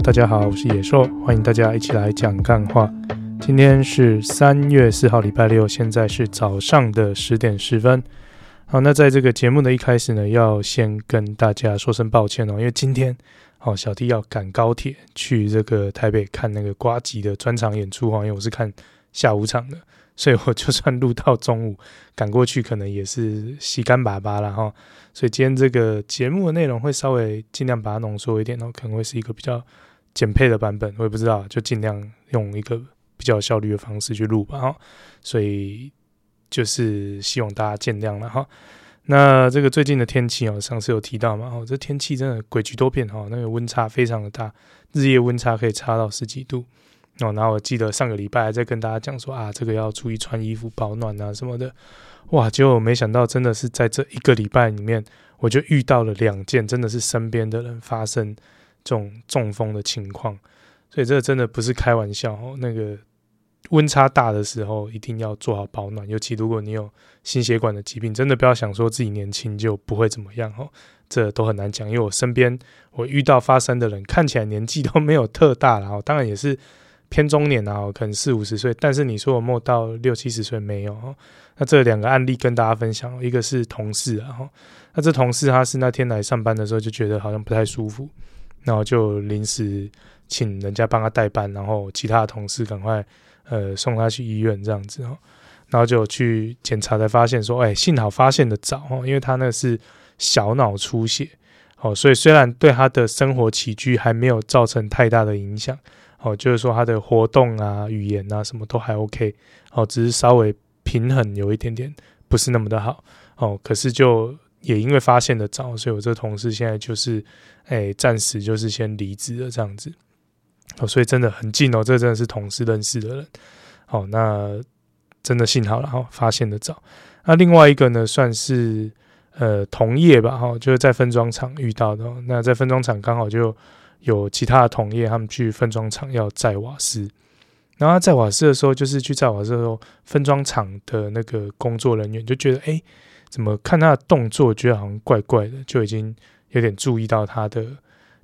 大家好，我是野兽，欢迎大家一起来讲干话。今天是三月四号，礼拜六，现在是早上的十点十分。好，那在这个节目的一开始呢，要先跟大家说声抱歉哦，因为今天哦，小弟要赶高铁去这个台北看那个呱吉的专场演出哈，因为我是看下午场的。所以我就算录到中午赶过去，可能也是洗干粑粑了哈。所以今天这个节目的内容会稍微尽量把它浓缩一点哦，可能会是一个比较简配的版本，我也不知道，就尽量用一个比较效率的方式去录吧哈。所以就是希望大家见谅了哈。那这个最近的天气哦，上次有提到嘛，哦，这天气真的诡谲多变哈，那个温差非常的大，日夜温差可以差到十几度。哦，然后我记得上个礼拜还在跟大家讲说啊，这个要注意穿衣服保暖啊什么的，哇，结果没想到真的是在这一个礼拜里面，我就遇到了两件真的是身边的人发生这种中风的情况，所以这个真的不是开玩笑哦。那个温差大的时候一定要做好保暖，尤其如果你有心血管的疾病，真的不要想说自己年轻就不会怎么样哦，这都很难讲。因为我身边我遇到发生的人看起来年纪都没有特大，然后当然也是。偏中年啊，可能四五十岁，但是你说我摸到六七十岁没有？那这两个案例跟大家分享，一个是同事啊，那这同事他是那天来上班的时候就觉得好像不太舒服，然后就临时请人家帮他代班，然后其他的同事赶快呃送他去医院这样子哦，然后就去检查才发现说，哎，幸好发现的早哦，因为他那是小脑出血哦，所以虽然对他的生活起居还没有造成太大的影响。哦，就是说他的活动啊、语言啊，什么都还 OK，哦，只是稍微平衡有一点点不是那么的好，哦，可是就也因为发现的早，所以我这同事现在就是，哎，暂时就是先离职了这样子，哦，所以真的很近哦，这真的是同事认识的人，哦，那真的幸好了哈，哦，发现的早。那另外一个呢，算是呃同业吧，哈，哦，就是在分装厂遇到的，哦，那在分装厂刚好就。有其他的同业，他们去分装厂要载瓦斯，然后他载瓦斯的时候，就是去载瓦斯的时候，分装厂的那个工作人员就觉得，哎，怎么看他的动作，觉得好像怪怪的，就已经有点注意到他的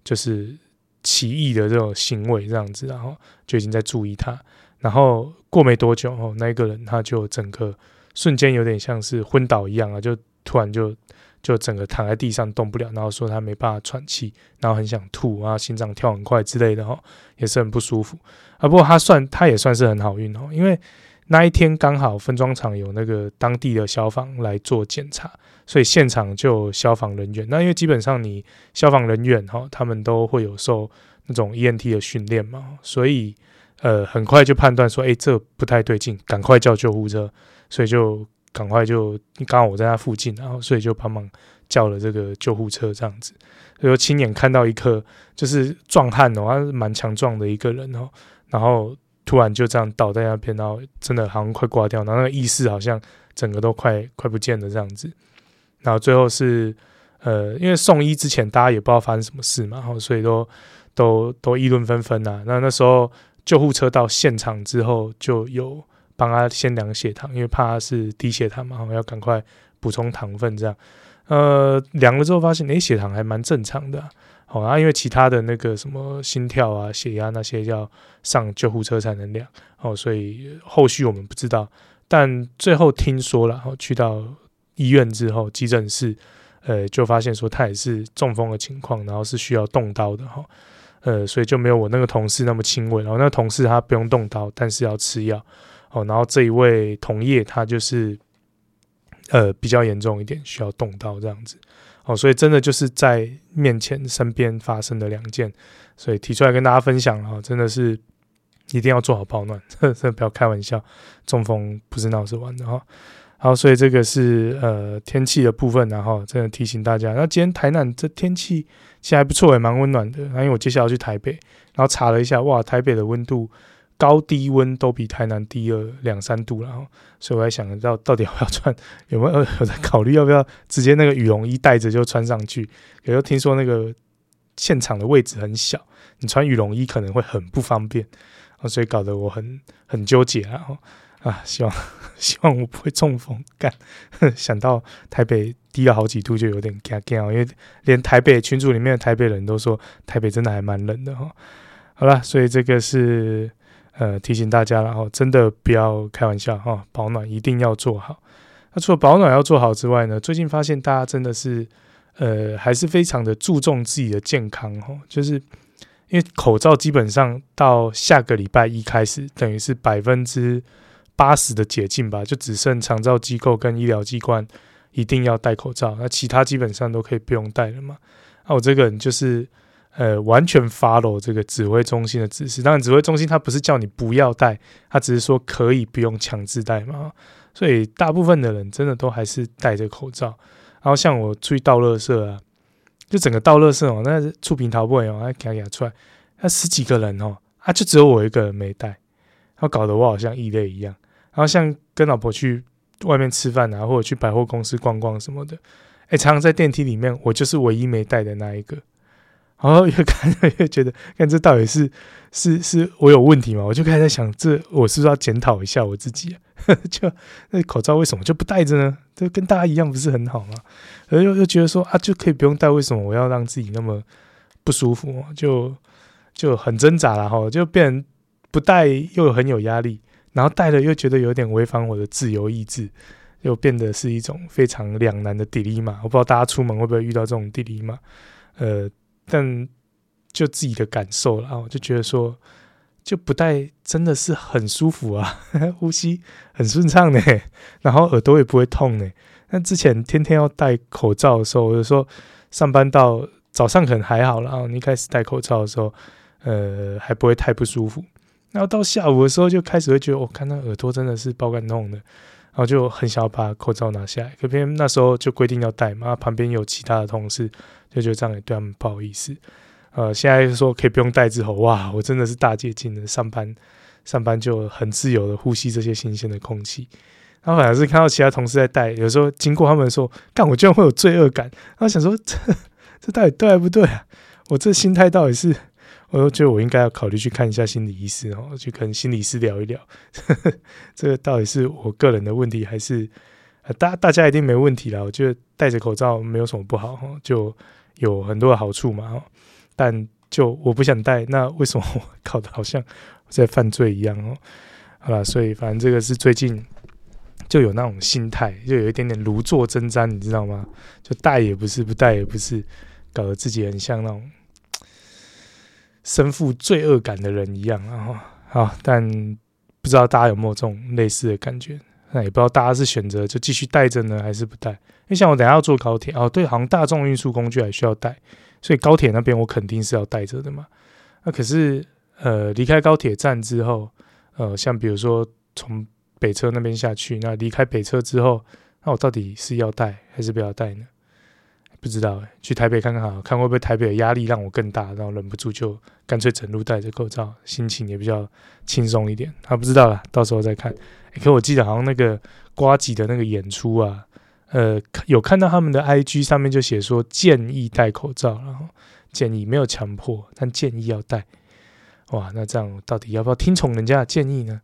就是奇异的这种行为，这样子，然后就已经在注意他。然后过没多久哦，那个人他就整个瞬间有点像是昏倒一样啊，就突然就。就整个躺在地上动不了，然后说他没办法喘气，然后很想吐，啊心脏跳很快之类的哈，也是很不舒服啊。不过他算他也算是很好运哦，因为那一天刚好分装厂有那个当地的消防来做检查，所以现场就有消防人员。那因为基本上你消防人员哈，他们都会有受那种 E N T 的训练嘛，所以呃很快就判断说，哎，这不太对劲，赶快叫救护车，所以就。赶快就刚好我在他附近，然后所以就帮忙叫了这个救护车这样子，所以亲眼看到一个就是壮汉哦，他是蛮强壮的一个人哦，然后突然就这样倒在那边，然后真的好像快挂掉，然后那个意识好像整个都快快不见了这样子，然后最后是呃，因为送医之前大家也不知道发生什么事嘛，然后所以都都都议论纷纷呐。那那时候救护车到现场之后就有。帮他先量血糖，因为怕他是低血糖嘛，然后要赶快补充糖分。这样，呃，量了之后发现，诶，血糖还蛮正常的，啊。好啊，因为其他的那个什么心跳啊、血压那些要上救护车才能量，哦，所以后续我们不知道。但最后听说了，哦，去到医院之后，急诊室，呃，就发现说他也是中风的情况，然后是需要动刀的，哈，呃，所以就没有我那个同事那么轻微。然后那个同事他不用动刀，但是要吃药。哦，然后这一位同业他就是，呃，比较严重一点，需要动刀这样子。哦，所以真的就是在面前身边发生的两件，所以提出来跟大家分享啊，真的是一定要做好保暖，真的不要开玩笑，中风不是闹着玩的哈。好，所以这个是呃天气的部分，然后真的提醒大家。那今天台南这天气其实还不错，也蛮温暖的。然后因为我接下来要去台北，然后查了一下，哇，台北的温度。高低温都比台南低了两三度了，然后所以我在想到到底要不要穿，有没有有在考虑要不要直接那个羽绒衣带着就穿上去？也就听说那个现场的位置很小，你穿羽绒衣可能会很不方便，所以搞得我很很纠结啊。啊，希望 希望我不会中风。干，想到台北低了好几度，就有点惊惊，因为连台北群组里面的台北人都说台北真的还蛮冷的哈。好了，所以这个是呃提醒大家了哈，真的不要开玩笑哈，保暖一定要做好。那除了保暖要做好之外呢，最近发现大家真的是呃还是非常的注重自己的健康哈，就是。因为口罩基本上到下个礼拜一开始，等于是百分之八十的解禁吧，就只剩长照机构跟医疗机关一定要戴口罩，那其他基本上都可以不用戴了嘛。那我这个人就是呃完全 follow 这个指挥中心的指示，当然指挥中心他不是叫你不要戴，他只是说可以不用强制戴嘛。所以大部分的人真的都还是戴着口罩，然后像我出去倒垃圾啊。就整个倒垃圾哦，那触屏逃不哦，还给他给他出来，那十几个人哦，啊，就只有我一个人没戴，然后搞得我好像异类一样。然后像跟老婆去外面吃饭啊，或者去百货公司逛逛什么的，哎，常常在电梯里面，我就是唯一没带的那一个。然后越看越觉得，看这到底是是是我有问题吗？我就开始在想，这我是不是要检讨一下我自己啊？就那口罩为什么就不戴着呢？就跟大家一样不是很好吗？而又又觉得说啊，就可以不用戴，为什么我要让自己那么不舒服？就就很挣扎了哈，就变不戴又很有压力，然后戴了又觉得有点违反我的自由意志，又变得是一种非常两难的 dilemma。我不知道大家出门会不会遇到这种 dilemma，呃。但就自己的感受了，我就觉得说，就不戴真的是很舒服啊，呼吸很顺畅呢，然后耳朵也不会痛呢。那之前天天要戴口罩的时候，我就说上班到早上可能还好了，然后你开始戴口罩的时候，呃，还不会太不舒服。然后到下午的时候就开始会觉得，我、哦、看那耳朵真的是爆肝痛的，然后就很想要把口罩拿下来。可偏那时候就规定要戴嘛，旁边有其他的同事。就觉得这样也对他们不好意思，呃，现在说可以不用戴之后，哇，我真的是大接近了。上班上班就很自由的呼吸这些新鲜的空气。然后反而是看到其他同事在戴，有时候经过他们说，干，我居然会有罪恶感。然后想说，这 这到底对还不对啊？我这心态到底是，我都觉得我应该要考虑去看一下心理医师哦，去跟心理师聊一聊，呵 呵这个到底是我个人的问题，还是大大家一定没问题啦？我觉得戴着口罩没有什么不好哈，就。有很多的好处嘛，但就我不想戴，那为什么我 搞得好像在犯罪一样哦？好了，所以反正这个是最近就有那种心态，就有一点点如坐针毡，你知道吗？就戴也不是，不戴也不是，搞得自己很像那种身负罪恶感的人一样。然后好，但不知道大家有没有这种类似的感觉？那也不知道大家是选择就继续带着呢，还是不带？因为像我等下要坐高铁哦，对，好像大众运输工具还需要带，所以高铁那边我肯定是要带着的嘛。那可是呃，离开高铁站之后，呃，像比如说从北车那边下去，那离开北车之后，那我到底是要带还是不要带呢？不知道诶，去台北看看好，看会不会台北的压力让我更大，然后忍不住就干脆整路戴着口罩，心情也比较轻松一点。他、啊、不知道了，到时候再看。可我记得好像那个瓜吉的那个演出啊，呃，有看到他们的 IG 上面就写说建议戴口罩，然后建议没有强迫，但建议要戴。哇，那这样到底要不要听从人家的建议呢？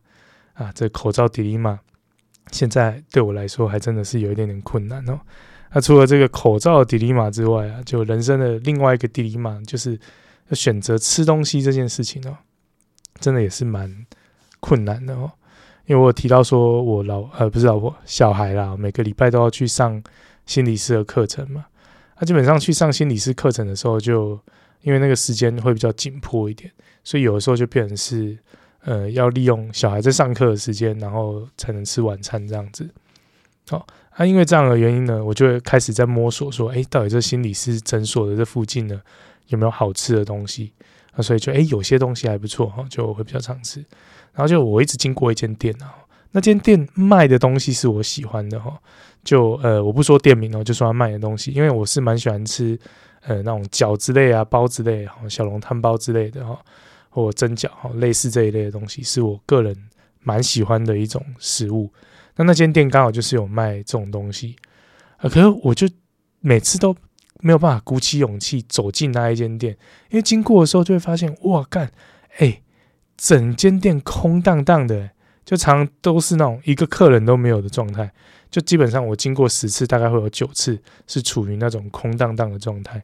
啊，这口罩第一嘛现在对我来说还真的是有一点点困难哦。那除了这个口罩的 dilemma 之外啊，就人生的另外一个 dilemma 就是选择吃东西这件事情哦，真的也是蛮困难的哦。因为我有提到说，我老呃不是老婆小孩啦，每个礼拜都要去上心理师的课程嘛。那基本上去上心理师课程的时候，就因为那个时间会比较紧迫一点，所以有的时候就变成是呃要利用小孩在上课的时间，然后才能吃晚餐这样子。好，那因为这样的原因呢，我就会开始在摸索说，诶，到底这心理师诊所的这附近呢有没有好吃的东西？那所以就诶有些东西还不错哈，就会比较常吃。然后就我一直经过一间店啊，那间店卖的东西是我喜欢的哈，就呃我不说店名哦，就说他卖的东西，因为我是蛮喜欢吃呃那种饺子类啊、包子类、小笼汤包之类的哈，或蒸饺哈，类似这一类的东西，是我个人蛮喜欢的一种食物。那那间店刚好就是有卖这种东西啊，可是我就每次都没有办法鼓起勇气走进那一间店，因为经过的时候就会发现哇干哎。整间店空荡荡的，就常都是那种一个客人都没有的状态。就基本上我经过十次，大概会有九次是处于那种空荡荡的状态。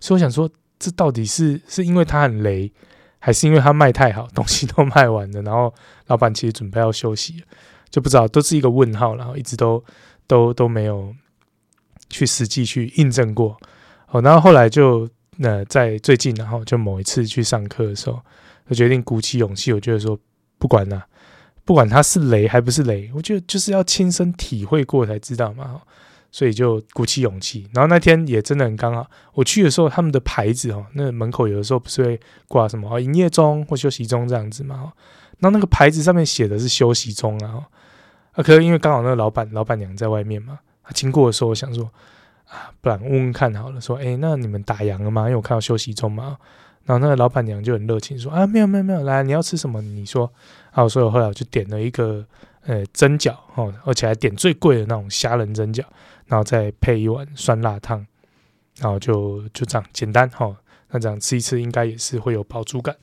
所以我想说，这到底是是因为他很雷，还是因为他卖太好，东西都卖完了，然后老板其实准备要休息了，就不知道，都是一个问号，然后一直都都都没有去实际去印证过。哦，然后后来就呃，在最近，然后就某一次去上课的时候，我决定鼓起勇气，我觉得说不管了，不管它是雷还不是雷，我觉得就是要亲身体会过才知道嘛。所以就鼓起勇气，然后那天也真的很刚好，我去的时候，他们的牌子哦，那门口有的时候不是会挂什么哦，营业中或休息中这样子嘛。然后那个牌子上面写的是休息中啊，啊，可是因为刚好那个老板老板娘在外面嘛，他经过的时候，我想说。啊，不然问问看好了，说，哎，那你们打烊了吗？因为我看到休息中嘛。然后那个老板娘就很热情说，啊，没有没有没有，来，你要吃什么？你说。啊，所以我后来我就点了一个，呃，蒸饺哦，而且还点最贵的那种虾仁蒸饺，然后再配一碗酸辣汤，然后就就这样简单哈。那这样吃一次应该也是会有饱足感。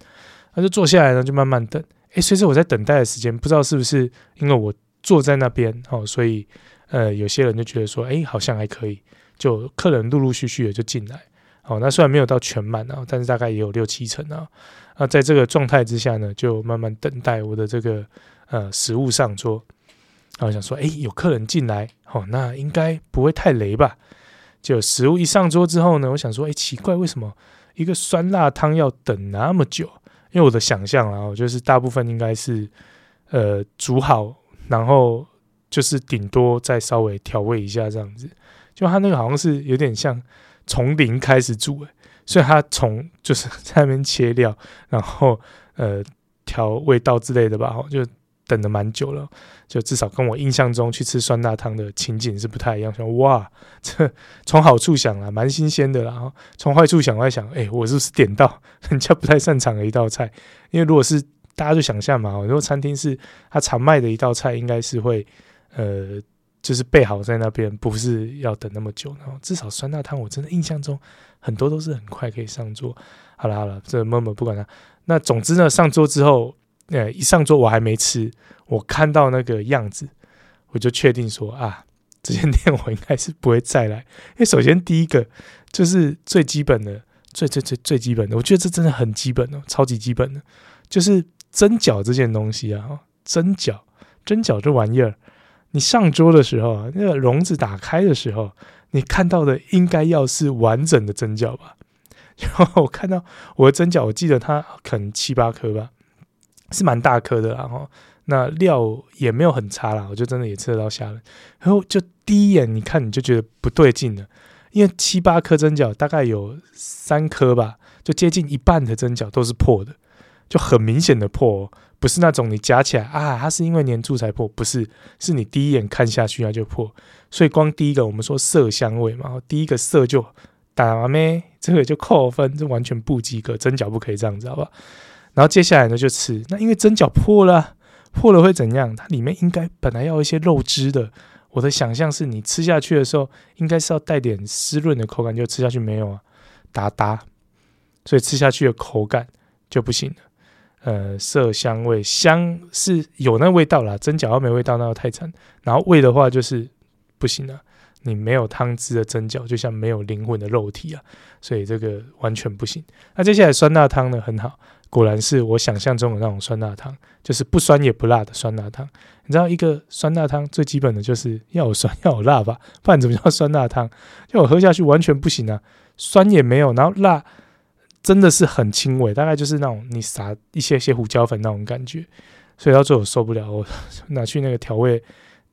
那就坐下来呢，就慢慢等。哎，随着我在等待的时间，不知道是不是因为我坐在那边哦，所以呃，有些人就觉得说，哎，好像还可以。就客人陆陆续续的就进来，哦，那虽然没有到全满啊，但是大概也有六七成啊。那在这个状态之下呢，就慢慢等待我的这个呃食物上桌。然后想说，哎，有客人进来，哦，那应该不会太雷吧？就食物一上桌之后呢，我想说，哎，奇怪，为什么一个酸辣汤要等那么久？因为我的想象啊，就是大部分应该是呃煮好，然后就是顶多再稍微调味一下这样子。就他那个好像是有点像从零开始煮，所以他从就是在那边切料，然后呃调味道之类的吧，就等了蛮久了，就至少跟我印象中去吃酸辣汤的情景是不太一样。说哇，这从好处想啊，蛮新鲜的啦。然后从坏处想，我在想，哎，我是不是点到人家不太擅长的一道菜？因为如果是大家就想象嘛，如果餐厅是他常卖的一道菜，应该是会呃。就是备好在那边，不是要等那么久。然后至少酸辣汤，我真的印象中很多都是很快可以上桌。好了好了，这默默不管他。那总之呢，上桌之后，呃，一上桌我还没吃，我看到那个样子，我就确定说啊，这间店我应该是不会再来。因为首先第一个就是最基本的，最最最最基本的，我觉得这真的很基本哦，超级基本的，就是蒸饺这件东西啊，蒸饺，蒸饺这玩意儿。你上桌的时候，那个笼子打开的时候，你看到的应该要是完整的蒸饺吧？然后我看到我的蒸饺，我记得它可能七八颗吧，是蛮大颗的。然后那料也没有很差啦，我就真的也吃得到虾仁。然后就第一眼你看你就觉得不对劲了，因为七八颗蒸饺大概有三颗吧，就接近一半的蒸饺都是破的，就很明显的破。不是那种你夹起来啊，它是因为粘住才破，不是，是你第一眼看下去它就破，所以光第一个我们说色香味嘛，第一个色就打完没，这个就扣分，这完全不及格，蒸饺不可以这样子，好不好？然后接下来呢就吃，那因为蒸饺破了，破了会怎样？它里面应该本来要一些肉汁的，我的想象是你吃下去的时候应该是要带点湿润的口感，就吃下去没有啊，哒哒，所以吃下去的口感就不行了。呃，色香味香是有那味道啦，蒸饺要没味道那要太惨。然后味的话就是不行了，你没有汤汁的蒸饺就像没有灵魂的肉体啊，所以这个完全不行。那接下来酸辣汤呢很好，果然是我想象中的那种酸辣汤，就是不酸也不辣的酸辣汤。你知道一个酸辣汤最基本的就是要有酸要有辣吧，不然怎么叫酸辣汤？就我喝下去完全不行啊，酸也没有，然后辣。真的是很轻微，大概就是那种你撒一些些胡椒粉那种感觉，所以到最后受不了，我 拿去那个调味，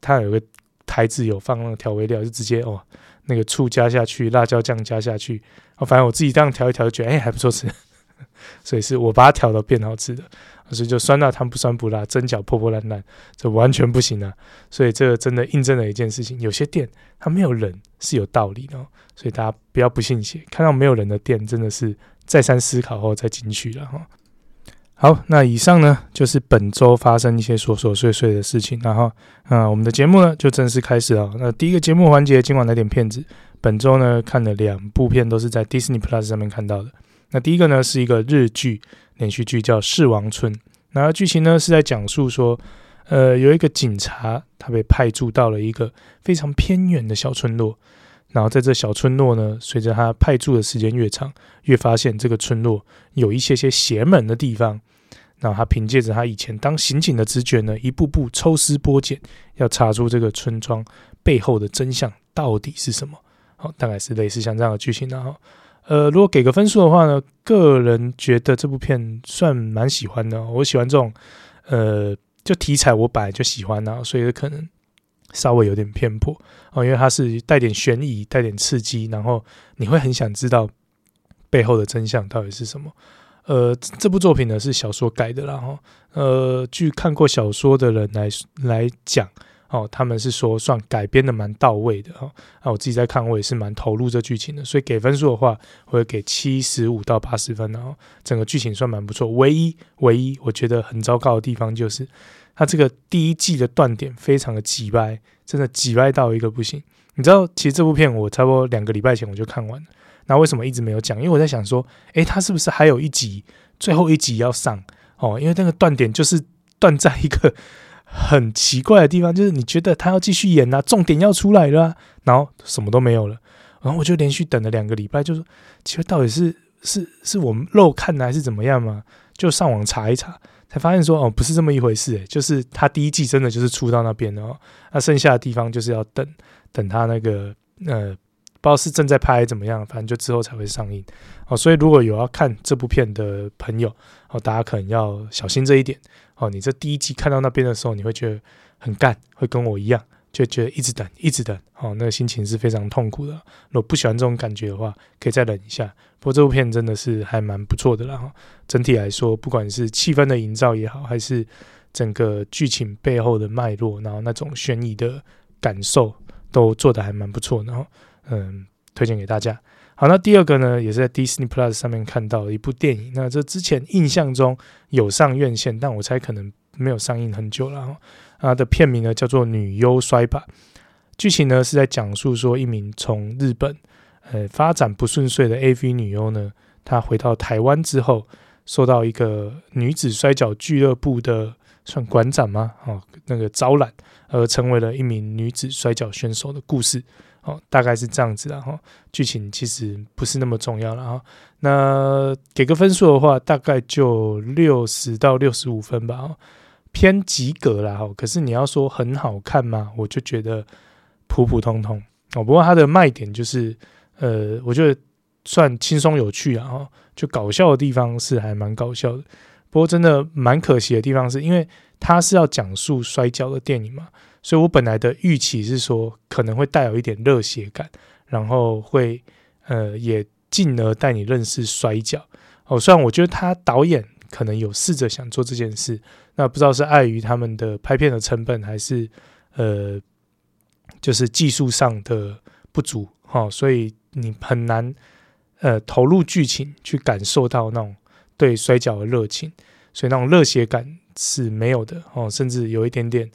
它有个台子有放那个调味料，就直接哦，那个醋加下去，辣椒酱加下去，哦，反正我自己这样调一调，就觉得哎还不错吃，所以是我把它调到变好吃的，所以就酸辣汤不酸不辣，蒸饺破破烂烂，这完全不行啊，所以这个真的印证了一件事情，有些店它没有人是有道理的，所以大家不要不信邪，看到没有人的店真的是。再三思考后再进去了哈。好，那以上呢就是本周发生一些琐琐碎碎的事情，然后啊，我们的节目呢就正式开始了。那第一个节目环节，今晚来点片子。本周呢看了两部片，都是在 Disney Plus 上面看到的。那第一个呢是一个日剧连续剧，叫《世王村》。那剧情呢是在讲述说，呃，有一个警察，他被派驻到了一个非常偏远的小村落。然后在这小村落呢，随着他派驻的时间越长，越发现这个村落有一些些邪门的地方。然后他凭借着他以前当刑警的直觉呢，一步步抽丝剥茧，要查出这个村庄背后的真相到底是什么。好，大概是类似像这样的剧情。然后，呃，如果给个分数的话呢，个人觉得这部片算蛮喜欢的。我喜欢这种，呃。就题材我本来就喜欢啊，所以可能稍微有点偏颇哦，因为它是带点悬疑、带点刺激，然后你会很想知道背后的真相到底是什么。呃，这部作品呢是小说改的啦，然后呃，据看过小说的人来来讲。哦，他们是说算改编的蛮到位的哈。啊，我自己在看，我也是蛮投入这剧情的，所以给分数的话，我会给七十五到八十分。然后整个剧情算蛮不错，唯一唯一我觉得很糟糕的地方就是，他这个第一季的断点非常的挤歪，真的挤歪到一个不行。你知道，其实这部片我差不多两个礼拜前我就看完了，那为什么一直没有讲？因为我在想说，诶，他是不是还有一集，最后一集要上？哦，因为那个断点就是断在一个。很奇怪的地方就是，你觉得他要继续演啊，重点要出来了，然后什么都没有了，然后我就连续等了两个礼拜，就说，其实到底是是是我们漏看的还是怎么样嘛？就上网查一查，才发现说哦，不是这么一回事，就是他第一季真的就是出到那边了哦，那剩下的地方就是要等等他那个呃。不知道是正在拍怎么样，反正就之后才会上映哦。所以如果有要看这部片的朋友哦，大家可能要小心这一点哦。你这第一季看到那边的时候，你会觉得很干，会跟我一样，就觉得一直等，一直等哦，那个心情是非常痛苦的。如果不喜欢这种感觉的话，可以再忍一下。不过这部片真的是还蛮不错的啦。整体来说，不管是气氛的营造也好，还是整个剧情背后的脉络，然后那种悬疑的感受，都做得还蛮不错的。然后。嗯，推荐给大家。好，那第二个呢，也是在 Disney Plus 上面看到的一部电影。那这之前印象中有上院线，但我猜可能没有上映很久了。它的片名呢叫做《女优摔吧》，剧情呢是在讲述说一名从日本呃发展不顺遂的 AV 女优呢，她回到台湾之后，受到一个女子摔角俱乐部的算馆长吗？哦，那个招揽，而成为了一名女子摔角选手的故事。哦，大概是这样子，然后剧情其实不是那么重要了哈。那给个分数的话，大概就六十到六十五分吧，偏及格啦。哈，可是你要说很好看吗？我就觉得普普通通哦。不过它的卖点就是，呃，我觉得算轻松有趣啊，就搞笑的地方是还蛮搞笑的。不过真的蛮可惜的地方是，因为它是要讲述摔跤的电影嘛。所以我本来的预期是说，可能会带有一点热血感，然后会呃也进而带你认识摔跤哦。虽然我觉得他导演可能有试着想做这件事，那不知道是碍于他们的拍片的成本，还是呃就是技术上的不足哈、哦，所以你很难呃投入剧情去感受到那种对摔角的热情，所以那种热血感是没有的哦，甚至有一点点。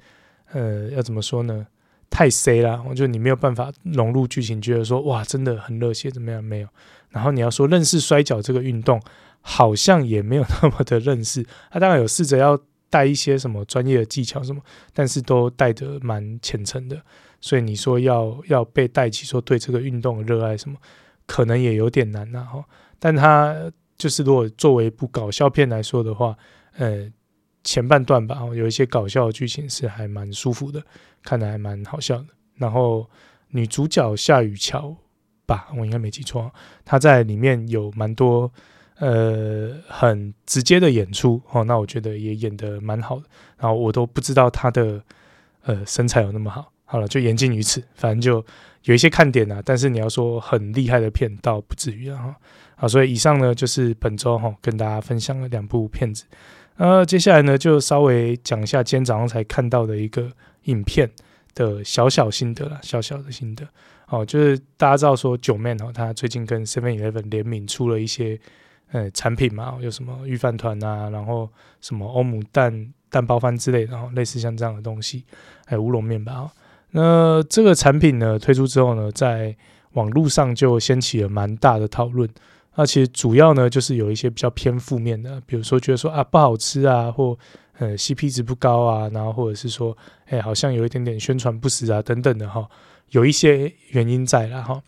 呃，要怎么说呢？太 C 了，我觉得你没有办法融入剧情，觉得说哇，真的很热血，怎么样？没有。然后你要说认识摔角这个运动，好像也没有那么的认识。他当然有试着要带一些什么专业的技巧什么，但是都带得蛮浅层的。所以你说要要被带起说对这个运动的热爱什么，可能也有点难呐。哈，但他就是如果作为一部搞笑片来说的话，呃。前半段吧，有一些搞笑的剧情是还蛮舒服的，看得还蛮好笑的。然后女主角夏雨乔吧，我应该没记错，她在里面有蛮多呃很直接的演出哦，那我觉得也演得蛮好的。然后我都不知道他的呃身材有那么好，好了，就言尽于此。反正就有一些看点啊，但是你要说很厉害的片，倒不至于啊。好，所以以上呢就是本周哈跟大家分享了两部片子。呃，接下来呢，就稍微讲一下今天早上才看到的一个影片的小小心得啦，小小的心得。哦，就是大家知道说九妹哦，他最近跟 Seven Eleven 联名出了一些呃产品嘛，有什么御饭团啊，然后什么欧姆蛋蛋包饭之类的，然后类似像这样的东西，还有乌龙面吧。那这个产品呢推出之后呢，在网络上就掀起了蛮大的讨论。那其实主要呢，就是有一些比较偏负面的，比如说觉得说啊不好吃啊，或呃 CP 值不高啊，然后或者是说，哎，好像有一点点宣传不实啊，等等的哈，有一些原因在了哈。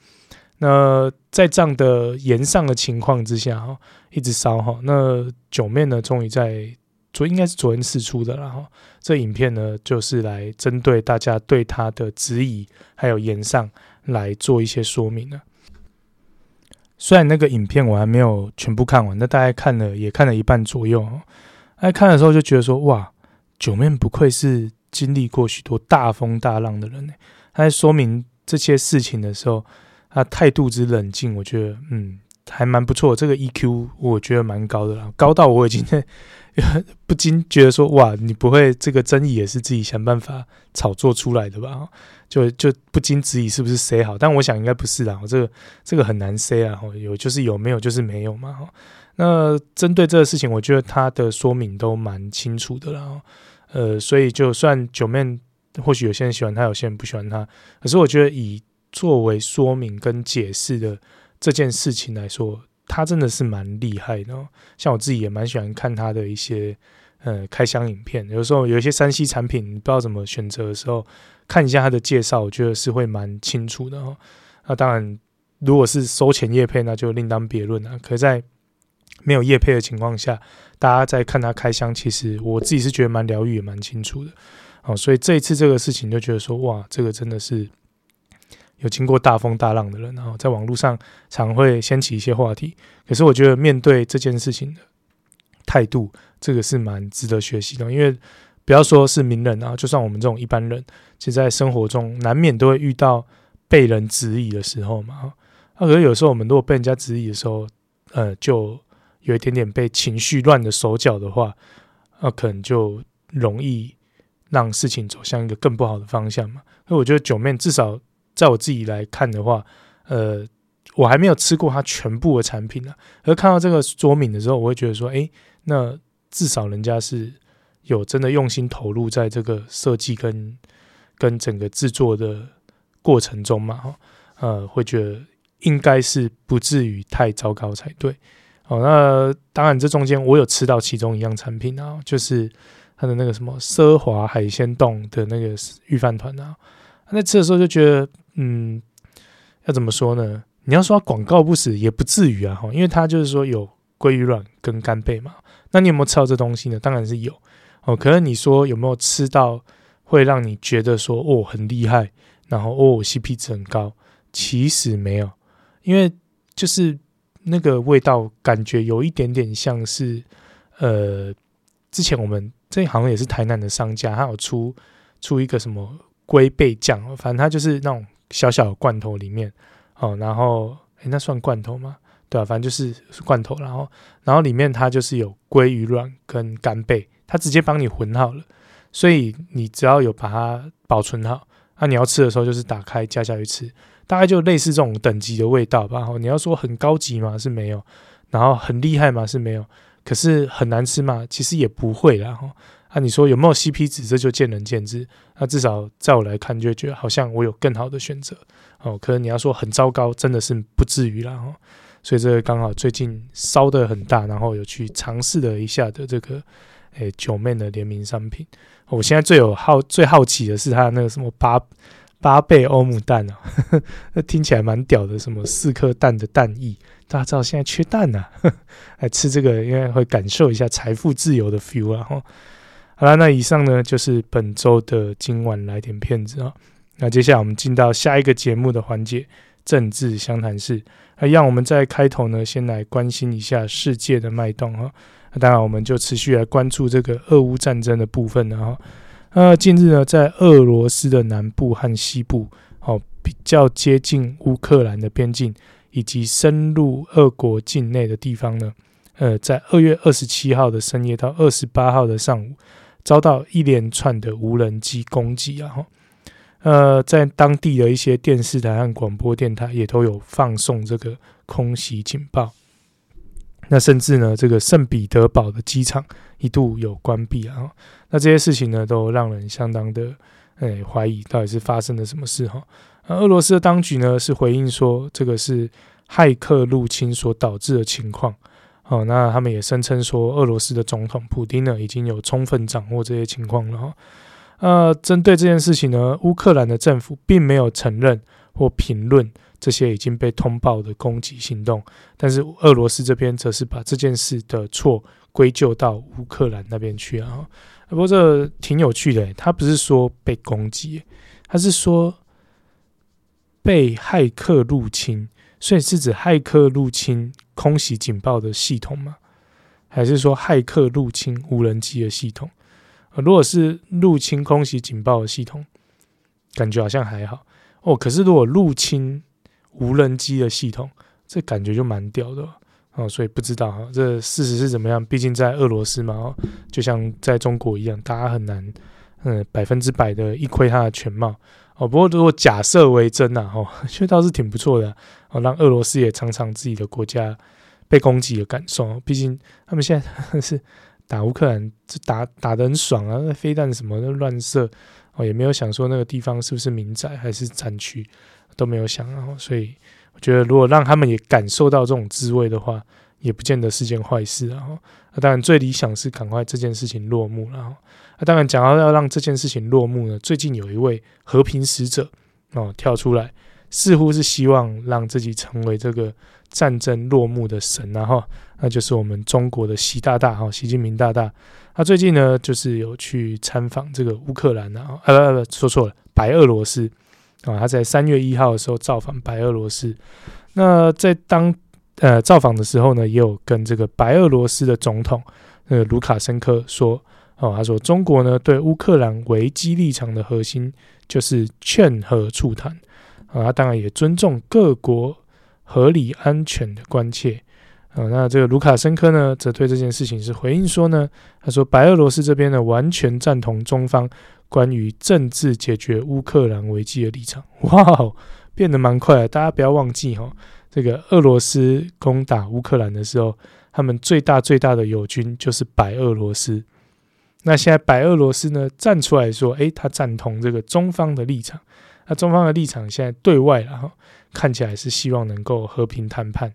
那在这样的炎上的情况之下哈，一直烧哈，那九面呢，终于在昨应该是昨天释出的了哈。这影片呢，就是来针对大家对他的质疑还有炎上来做一些说明了。虽然那个影片我还没有全部看完，那大概看了也看了一半左右。在看的时候就觉得说，哇，九面不愧是经历过许多大风大浪的人呢。他在说明这些事情的时候，他态度之冷静，我觉得嗯还蛮不错。这个 EQ 我觉得蛮高的啦，高到我已经 不禁觉得说，哇，你不会这个争议也是自己想办法炒作出来的吧？就就不禁质疑是不是 C 好，但我想应该不是啦。这个这个很难 say 啊，有就是有，没有就是没有嘛。那针对这个事情，我觉得他的说明都蛮清楚的啦。呃，所以就算九面，或许有些人喜欢他，有些人不喜欢他，可是我觉得以作为说明跟解释的这件事情来说，他真的是蛮厉害的。像我自己也蛮喜欢看他的一些呃开箱影片，有时候有一些 3C 产品你不知道怎么选择的时候。看一下他的介绍，我觉得是会蛮清楚的哦。那当然，如果是收钱业配，那就另当别论了。可在没有业配的情况下，大家在看他开箱，其实我自己是觉得蛮疗愈，也蛮清楚的。哦，所以这一次这个事情就觉得说，哇，这个真的是有经过大风大浪的人，然后在网络上常会掀起一些话题。可是我觉得面对这件事情的态度，这个是蛮值得学习的，因为。不要说是名人啊，就算我们这种一般人，其实在生活中难免都会遇到被人质疑的时候嘛。那可是有时候我们如果被人家质疑的时候，呃，就有一点点被情绪乱了手脚的话，那可能就容易让事情走向一个更不好的方向嘛。所以我觉得九面至少在我自己来看的话，呃，我还没有吃过它全部的产品呢。而看到这个说明的时候，我会觉得说，诶，那至少人家是。有真的用心投入在这个设计跟跟整个制作的过程中嘛？哈，呃，会觉得应该是不至于太糟糕才对。好，那当然这中间我有吃到其中一样产品啊，就是它的那个什么奢华海鲜冻的那个御饭团啊。那吃的时候就觉得，嗯，要怎么说呢？你要说广告不死也不至于啊，哈，因为它就是说有鲑鱼卵跟干贝嘛。那你有没有吃到这东西呢？当然是有。哦，可能你说有没有吃到会让你觉得说哦很厉害，然后哦 CP 值很高？其实没有，因为就是那个味道感觉有一点点像是呃，之前我们这好像也是台南的商家，他有出出一个什么龟背酱，反正它就是那种小小的罐头里面哦，然后诶，那算罐头吗？对啊，反正就是罐头，然后然后里面它就是有鲑鱼卵跟干贝。它直接帮你混好了，所以你只要有把它保存好，那、你要吃的时候就是打开加下去吃，大概就类似这种等级的味道吧。你要说很高级吗？是没有，然后很厉害吗？是没有，可是很难吃吗？其实也不会啦。哈，啊，你说有没有 CP 值？这就见仁见智。那至少在我来看，就觉得好像我有更好的选择。哦，可能你要说很糟糕，真的是不至于啦。哈，所以这个刚好最近烧得很大，然后有去尝试了一下的这个。诶，九妹的联名商品，我现在最有好最好奇的是它那个什么八八倍欧姆蛋啊，那听起来蛮屌的，什么四颗蛋的蛋液，大家知道现在缺蛋啊，来吃这个应该会感受一下财富自由的 feel 啊。好了，那以上呢就是本周的今晚来点片子啊。那接下来我们进到下一个节目的环节，政治相谈室。那让我们在开头呢先来关心一下世界的脉动啊。那当然，我们就持续来关注这个俄乌战争的部分了哈。那近日呢，在俄罗斯的南部和西部，哦，比较接近乌克兰的边境，以及深入俄国境内的地方呢，呃，在二月二十七号的深夜到二十八号的上午，遭到一连串的无人机攻击啊！哈，呃，在当地的一些电视台和广播电台也都有放送这个空袭警报。那甚至呢，这个圣彼得堡的机场一度有关闭啊。那这些事情呢，都让人相当的诶怀疑，到底是发生了什么事哈？那俄罗斯的当局呢，是回应说，这个是骇客入侵所导致的情况。哦，那他们也声称说，俄罗斯的总统普丁呢已经有充分掌握这些情况了哈。呃，针对这件事情呢，乌克兰的政府并没有承认或评论这些已经被通报的攻击行动，但是俄罗斯这边则是把这件事的错归咎到乌克兰那边去啊。不过这挺有趣的，他不是说被攻击，他是说被骇客入侵，所以是指骇客入侵空袭警报的系统吗？还是说骇客入侵无人机的系统？如果是入侵空袭警报的系统，感觉好像还好哦。可是如果入侵无人机的系统，这感觉就蛮屌的哦。所以不知道哈，这事实是怎么样？毕竟在俄罗斯嘛，哦，就像在中国一样，大家很难嗯百分之百的一窥它的全貌哦。不过如果假设为真呐，哦，却倒是挺不错的哦，让俄罗斯也尝尝自己的国家被攻击的感受。毕竟他们现在是。打乌克兰就打打得很爽啊，那飞弹什么的乱射哦，也没有想说那个地方是不是民宅还是战区，都没有想啊。所以我觉得，如果让他们也感受到这种滋味的话，也不见得是件坏事啊。那当然，最理想是赶快这件事情落幕了。那当然，讲到要让这件事情落幕呢，最近有一位和平使者哦跳出来，似乎是希望让自己成为这个。战争落幕的神，然后那就是我们中国的习大大哈，习近平大大。他最近呢，就是有去参访这个乌克兰啊，呃，不，说错了，白俄罗斯啊。他在三月一号的时候造访白俄罗斯。那在当呃造访的时候呢，也有跟这个白俄罗斯的总统呃卢卡申科说，哦，他说中国呢对乌克兰危机立场的核心就是劝和促谈啊，他当然也尊重各国。合理安全的关切，啊，那这个卢卡申科呢，则对这件事情是回应说呢，他说白俄罗斯这边呢，完全赞同中方关于政治解决乌克兰危机的立场。哇哦，变得蛮快的，大家不要忘记哈，这个俄罗斯攻打乌克兰的时候，他们最大最大的友军就是白俄罗斯。那现在白俄罗斯呢，站出来说，诶，他赞同这个中方的立场。那中方的立场现在对外然后看起来是希望能够和平谈判，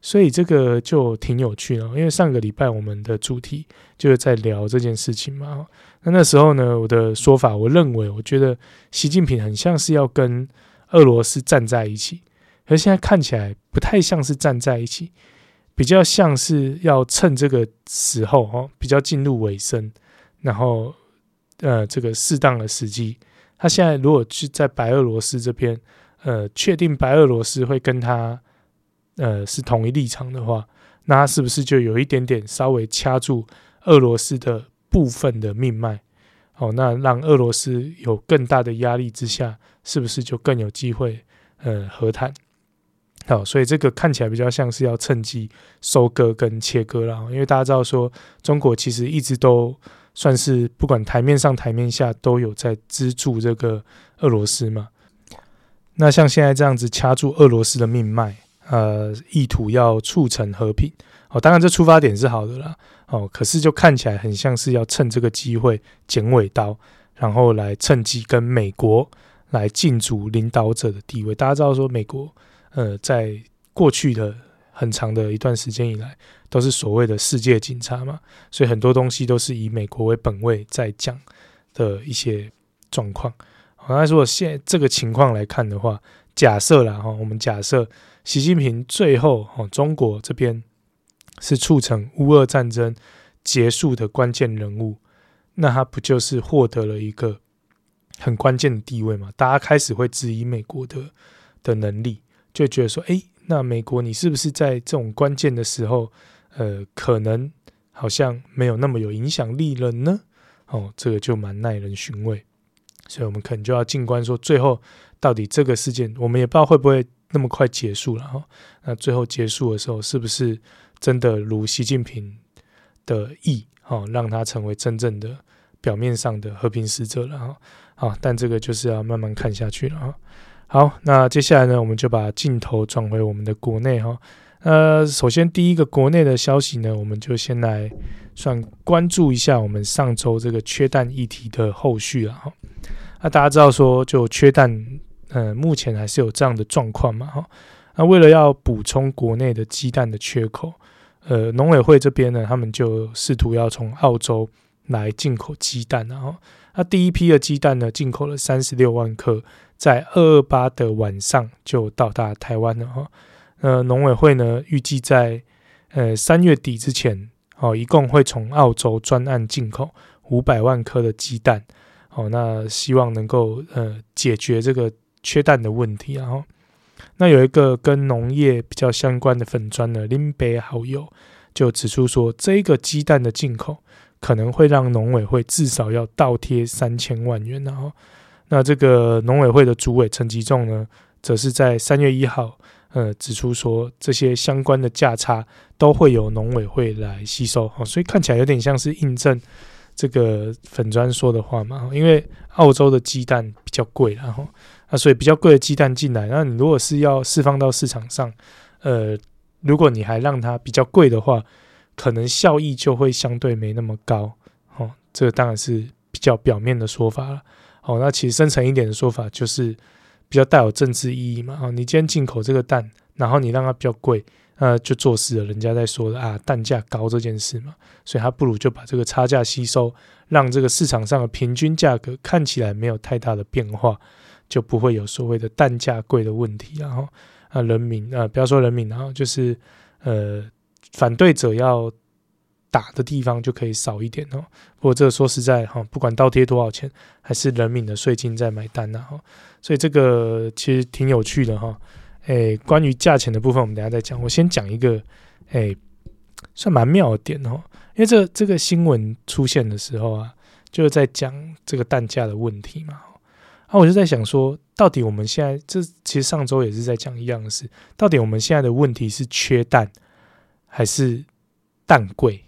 所以这个就挺有趣的。因为上个礼拜我们的主题就是在聊这件事情嘛。那那时候呢，我的说法，我认为我觉得习近平很像是要跟俄罗斯站在一起，而现在看起来不太像是站在一起，比较像是要趁这个时候哦，比较进入尾声，然后呃，这个适当的时机。他现在如果是在白俄罗斯这边，呃，确定白俄罗斯会跟他，呃，是同一立场的话，那他是不是就有一点点稍微掐住俄罗斯的部分的命脉？哦，那让俄罗斯有更大的压力之下，是不是就更有机会，呃，和谈？好，所以这个看起来比较像是要趁机收割跟切割了，因为大家知道说，中国其实一直都。算是不管台面上台面下都有在资助这个俄罗斯嘛。那像现在这样子掐住俄罗斯的命脉，呃，意图要促成和平，哦，当然这出发点是好的啦，哦，可是就看起来很像是要趁这个机会剪尾刀，然后来趁机跟美国来竞逐领导者的地位。大家知道说，美国呃，在过去的很长的一段时间以来。都是所谓的世界警察嘛，所以很多东西都是以美国为本位在讲的一些状况。好那如果现这个情况来看的话，假设啦哈，我们假设习近平最后哈，中国这边是促成乌俄战争结束的关键人物，那他不就是获得了一个很关键的地位嘛？大家开始会质疑美国的的能力，就觉得说，诶，那美国你是不是在这种关键的时候？呃，可能好像没有那么有影响力了呢。哦，这个就蛮耐人寻味，所以我们可能就要静观说，最后到底这个事件，我们也不知道会不会那么快结束了哈。那最后结束的时候，是不是真的如习近平的意，哦，让他成为真正的表面上的和平使者了哈？好，但这个就是要慢慢看下去了哈。好，那接下来呢，我们就把镜头转回我们的国内哈。呃，首先第一个国内的消息呢，我们就先来算关注一下我们上周这个缺蛋议题的后续了哈。那大家知道说，就缺蛋，呃，目前还是有这样的状况嘛哈。那为了要补充国内的鸡蛋的缺口，呃，农委会这边呢，他们就试图要从澳洲来进口鸡蛋，然后那第一批的鸡蛋呢，进口了三十六万颗，在二二八的晚上就到达台湾了哈。呃，农委会呢预计在呃三月底之前，哦，一共会从澳洲专案进口五百万颗的鸡蛋，哦，那希望能够呃解决这个缺蛋的问题，然后。那有一个跟农业比较相关的粉砖呢，林北好友就指出说，这个鸡蛋的进口可能会让农委会至少要倒贴三千万元。然后，那这个农委会的主委陈吉仲呢，则是在三月一号，呃，指出说这些相关的价差都会由农委会来吸收。哦，所以看起来有点像是印证这个粉砖说的话嘛。因为澳洲的鸡蛋比较贵，然后。啊，所以比较贵的鸡蛋进来，那你如果是要释放到市场上，呃，如果你还让它比较贵的话，可能效益就会相对没那么高。哦，这个当然是比较表面的说法了。哦，那其实深层一点的说法就是比较带有政治意义嘛。哦，你今天进口这个蛋，然后你让它比较贵，那就坐实了人家在说的啊，蛋价高这件事嘛。所以他不如就把这个差价吸收，让这个市场上的平均价格看起来没有太大的变化。就不会有所谓的蛋价贵的问题，然后啊，人民啊，不要说人民，然后就是呃，反对者要打的地方就可以少一点哦。不过这说实在哈，不管倒贴多少钱，还是人民的税金在买单呐哈。所以这个其实挺有趣的哈。诶，关于价钱的部分，我们等下再讲。我先讲一个诶，算蛮妙的点哦，因为这这个新闻出现的时候啊，就是在讲这个蛋价的问题嘛。啊，我就在想说，到底我们现在这其实上周也是在讲一样的事，到底我们现在的问题是缺蛋还是蛋贵？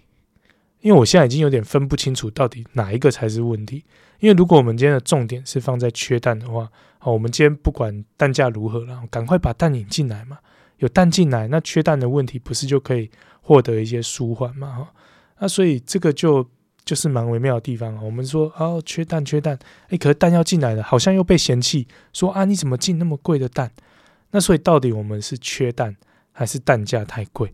因为我现在已经有点分不清楚到底哪一个才是问题。因为如果我们今天的重点是放在缺蛋的话，好，我们今天不管蛋价如何了，赶快把蛋引进来嘛，有蛋进来，那缺蛋的问题不是就可以获得一些舒缓嘛？哈，那所以这个就。就是蛮微妙的地方。我们说哦，缺蛋缺蛋，诶，可是蛋要进来了，好像又被嫌弃，说啊，你怎么进那么贵的蛋？那所以到底我们是缺蛋还是蛋价太贵？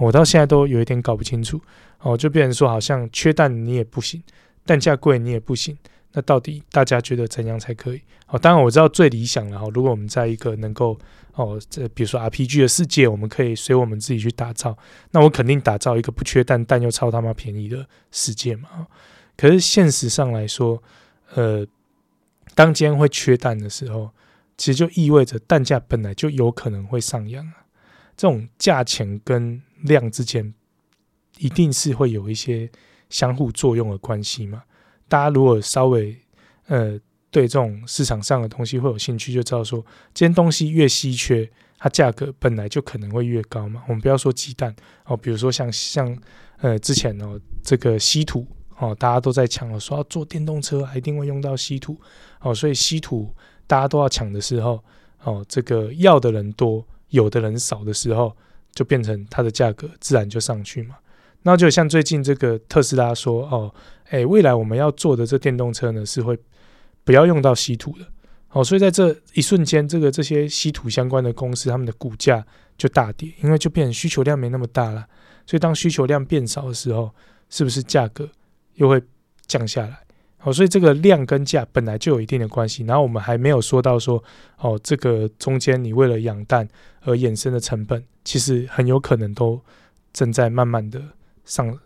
我到现在都有一点搞不清楚。哦，就变成说好像缺蛋你也不行，蛋价贵你也不行。那到底大家觉得怎样才可以？哦，当然我知道最理想的哈，如果我们在一个能够哦，这比如说 RPG 的世界，我们可以随我们自己去打造。那我肯定打造一个不缺蛋，蛋又超他妈便宜的世界嘛。可是现实上来说，呃，当今天会缺蛋的时候，其实就意味着蛋价本来就有可能会上扬啊。这种价钱跟量之间，一定是会有一些相互作用的关系嘛。大家如果稍微呃对这种市场上的东西会有兴趣，就知道说，今天东西越稀缺，它价格本来就可能会越高嘛。我们不要说鸡蛋哦，比如说像像呃之前哦这个稀土哦，大家都在抢了，说要做电动车，一定会用到稀土哦，所以稀土大家都要抢的时候哦，这个要的人多，有的人少的时候，就变成它的价格自然就上去嘛。那就像最近这个特斯拉说哦。诶，未来我们要做的这电动车呢，是会不要用到稀土的，哦，所以在这一瞬间，这个这些稀土相关的公司，他们的股价就大跌，因为就变成需求量没那么大了，所以当需求量变少的时候，是不是价格又会降下来？哦，所以这个量跟价本来就有一定的关系，然后我们还没有说到说，哦，这个中间你为了养蛋而衍生的成本，其实很有可能都正在慢慢的上，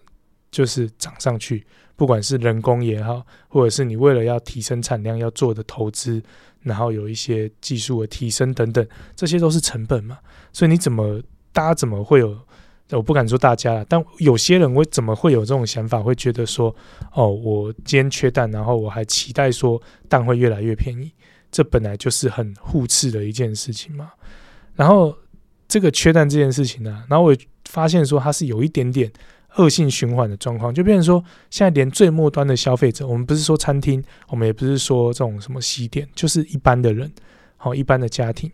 就是涨上去。不管是人工也好，或者是你为了要提升产量要做的投资，然后有一些技术的提升等等，这些都是成本嘛。所以你怎么，大家怎么会有？我不敢说大家了，但有些人会怎么会有这种想法？会觉得说，哦，我今天缺蛋，然后我还期待说蛋会越来越便宜，这本来就是很互斥的一件事情嘛。然后这个缺蛋这件事情呢、然后我发现说它是有一点点。恶性循环的状况，就变成说，现在连最末端的消费者，我们不是说餐厅，我们也不是说这种什么西点，就是一般的人，好，一般的家庭，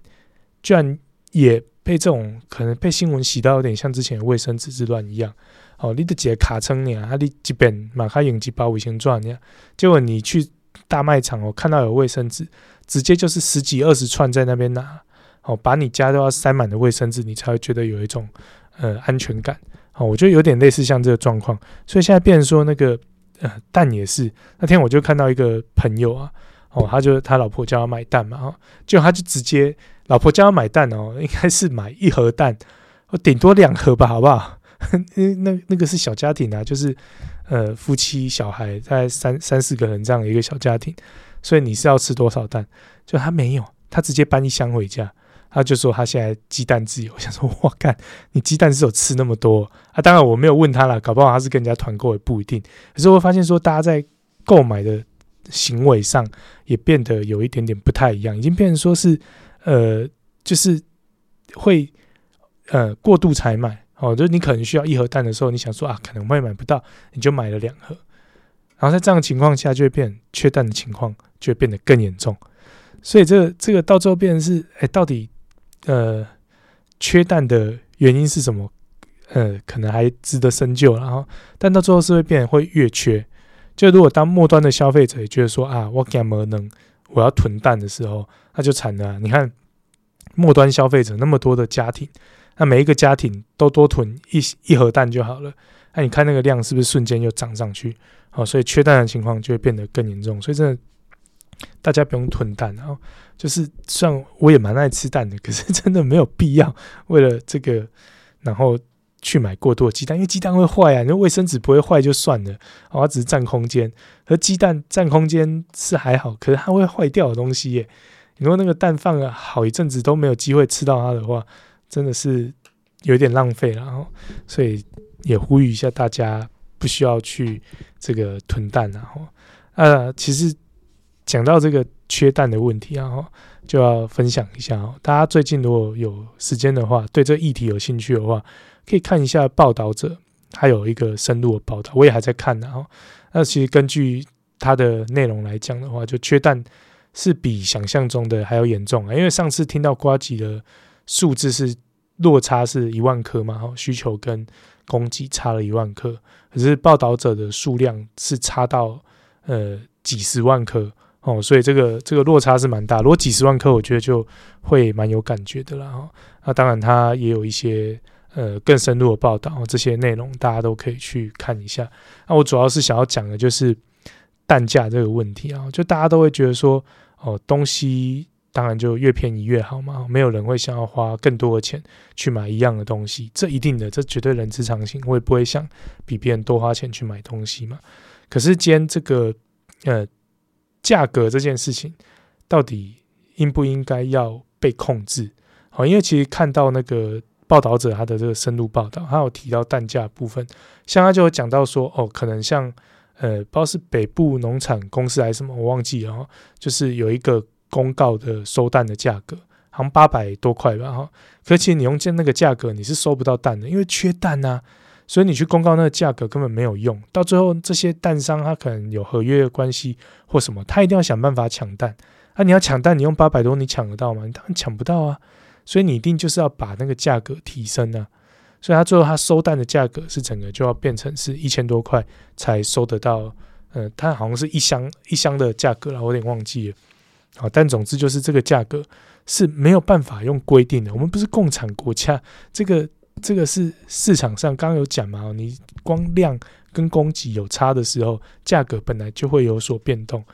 居然也被这种可能被新闻洗到有点像之前卫生纸之乱一样，哦，你的几个卡称你啊，你这边马开影几包卫生纸那样，结果你去大卖场哦，看到有卫生纸，直接就是十几二十串在那边拿，哦，把你家都要塞满的卫生纸，你才会觉得有一种。呃安全感。哦，我觉得有点类似像这个状况，所以现在变成说那个呃蛋也是，那天我就看到一个朋友啊，哦，他就他老婆叫他买蛋嘛，哈，就他就直接老婆叫他买蛋哦，应该是买一盒蛋，我顶多两盒吧，好不好？那那个是小家庭啊，就是呃夫妻小孩在三三四个人这样的一个小家庭，所以你是要吃多少蛋？就他没有，他直接搬一箱回家。他就说他现在鸡蛋自由，想说我干，你鸡蛋是有吃那么多啊？当然我没有问他了，搞不好他是跟人家团购也不一定。可是我发现说，大家在购买的行为上也变得有一点点不太一样，已经变成说是呃，就是会呃过度采买哦，就是你可能需要一盒蛋的时候，你想说啊可能会买不到，你就买了两盒，然后在这样的情况下就会变缺蛋的情况就会变得更严重，所以这个这个到最后变成是哎到底。呃，缺蛋的原因是什么？呃，可能还值得深究。然后，但到最后是会变，会越缺。就如果当末端的消费者也觉得说啊，我干嘛能我要囤蛋的时候，那就惨了。你看，末端消费者那么多的家庭，那每一个家庭都多囤一一盒蛋就好了。那你看那个量是不是瞬间又涨上去？好，所以缺蛋的情况就会变得更严重。所以真的。大家不用囤蛋，然后就是算我也蛮爱吃蛋的，可是真的没有必要为了这个，然后去买过多的鸡蛋，因为鸡蛋会坏啊，你卫生纸不会坏就算了，哦，它只是占空间，和鸡蛋占空间是还好，可是它会坏掉的东西耶。你说那个蛋放了好一阵子都没有机会吃到它的话，真的是有点浪费了，然后所以也呼吁一下大家不需要去这个囤蛋，然后呃，其实。讲到这个缺蛋的问题啊，就要分享一下。大家最近如果有时间的话，对这议题有兴趣的话，可以看一下报道者，他有一个深入的报道，我也还在看呢。那其实根据他的内容来讲的话，就缺蛋是比想象中的还要严重啊。因为上次听到瓜吉的数字是落差是一万颗嘛，哈，需求跟供给差了一万颗，可是报道者的数量是差到呃几十万颗。哦，所以这个这个落差是蛮大。如果几十万颗，我觉得就会蛮有感觉的了哈。那当然，它也有一些呃更深入的报道，这些内容大家都可以去看一下。那我主要是想要讲的就是蛋价这个问题啊，就大家都会觉得说，哦，东西当然就越便宜越好嘛，没有人会想要花更多的钱去买一样的东西，这一定的，这绝对人之常情。我也不会想比别人多花钱去买东西嘛。可是今天这个呃。价格这件事情到底应不应该要被控制？好，因为其实看到那个报道者他的这个深入报道，他有提到蛋价部分，像他就有讲到说，哦，可能像呃，不知道是北部农产公司还是什么，我忘记了哈，就是有一个公告的收蛋的价格，好像八百多块吧哈，可其实你用这那个价格你是收不到蛋的，因为缺蛋啊。所以你去公告那个价格根本没有用，到最后这些蛋商他可能有合约的关系或什么，他一定要想办法抢蛋。啊，你要抢蛋，你用八百多，你抢得到吗？你当然抢不到啊。所以你一定就是要把那个价格提升啊。所以他最后他收蛋的价格是整个就要变成是一千多块才收得到。呃，他好像是一箱一箱的价格了，我有点忘记了。好，但总之就是这个价格是没有办法用规定的。我们不是共产国家，这个。这个是市场上刚刚有讲嘛，你光量跟供给有差的时候，价格本来就会有所变动，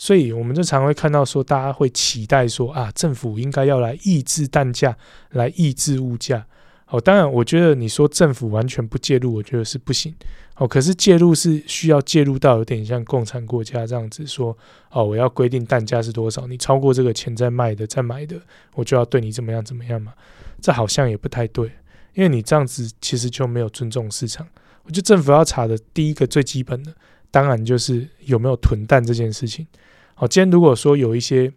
所以我们就常会看到说，大家会期待说啊，政府应该要来抑制蛋价，来抑制物价。哦，当然，我觉得你说政府完全不介入，我觉得是不行。哦，可是介入是需要介入到有点像共产国家这样子说，哦，我要规定蛋价是多少，你超过这个钱再卖的、再买的，我就要对你怎么样怎么样嘛。这好像也不太对。因为你这样子其实就没有尊重市场。我觉得政府要查的第一个最基本的，当然就是有没有囤蛋这件事情。好，今天如果说有一些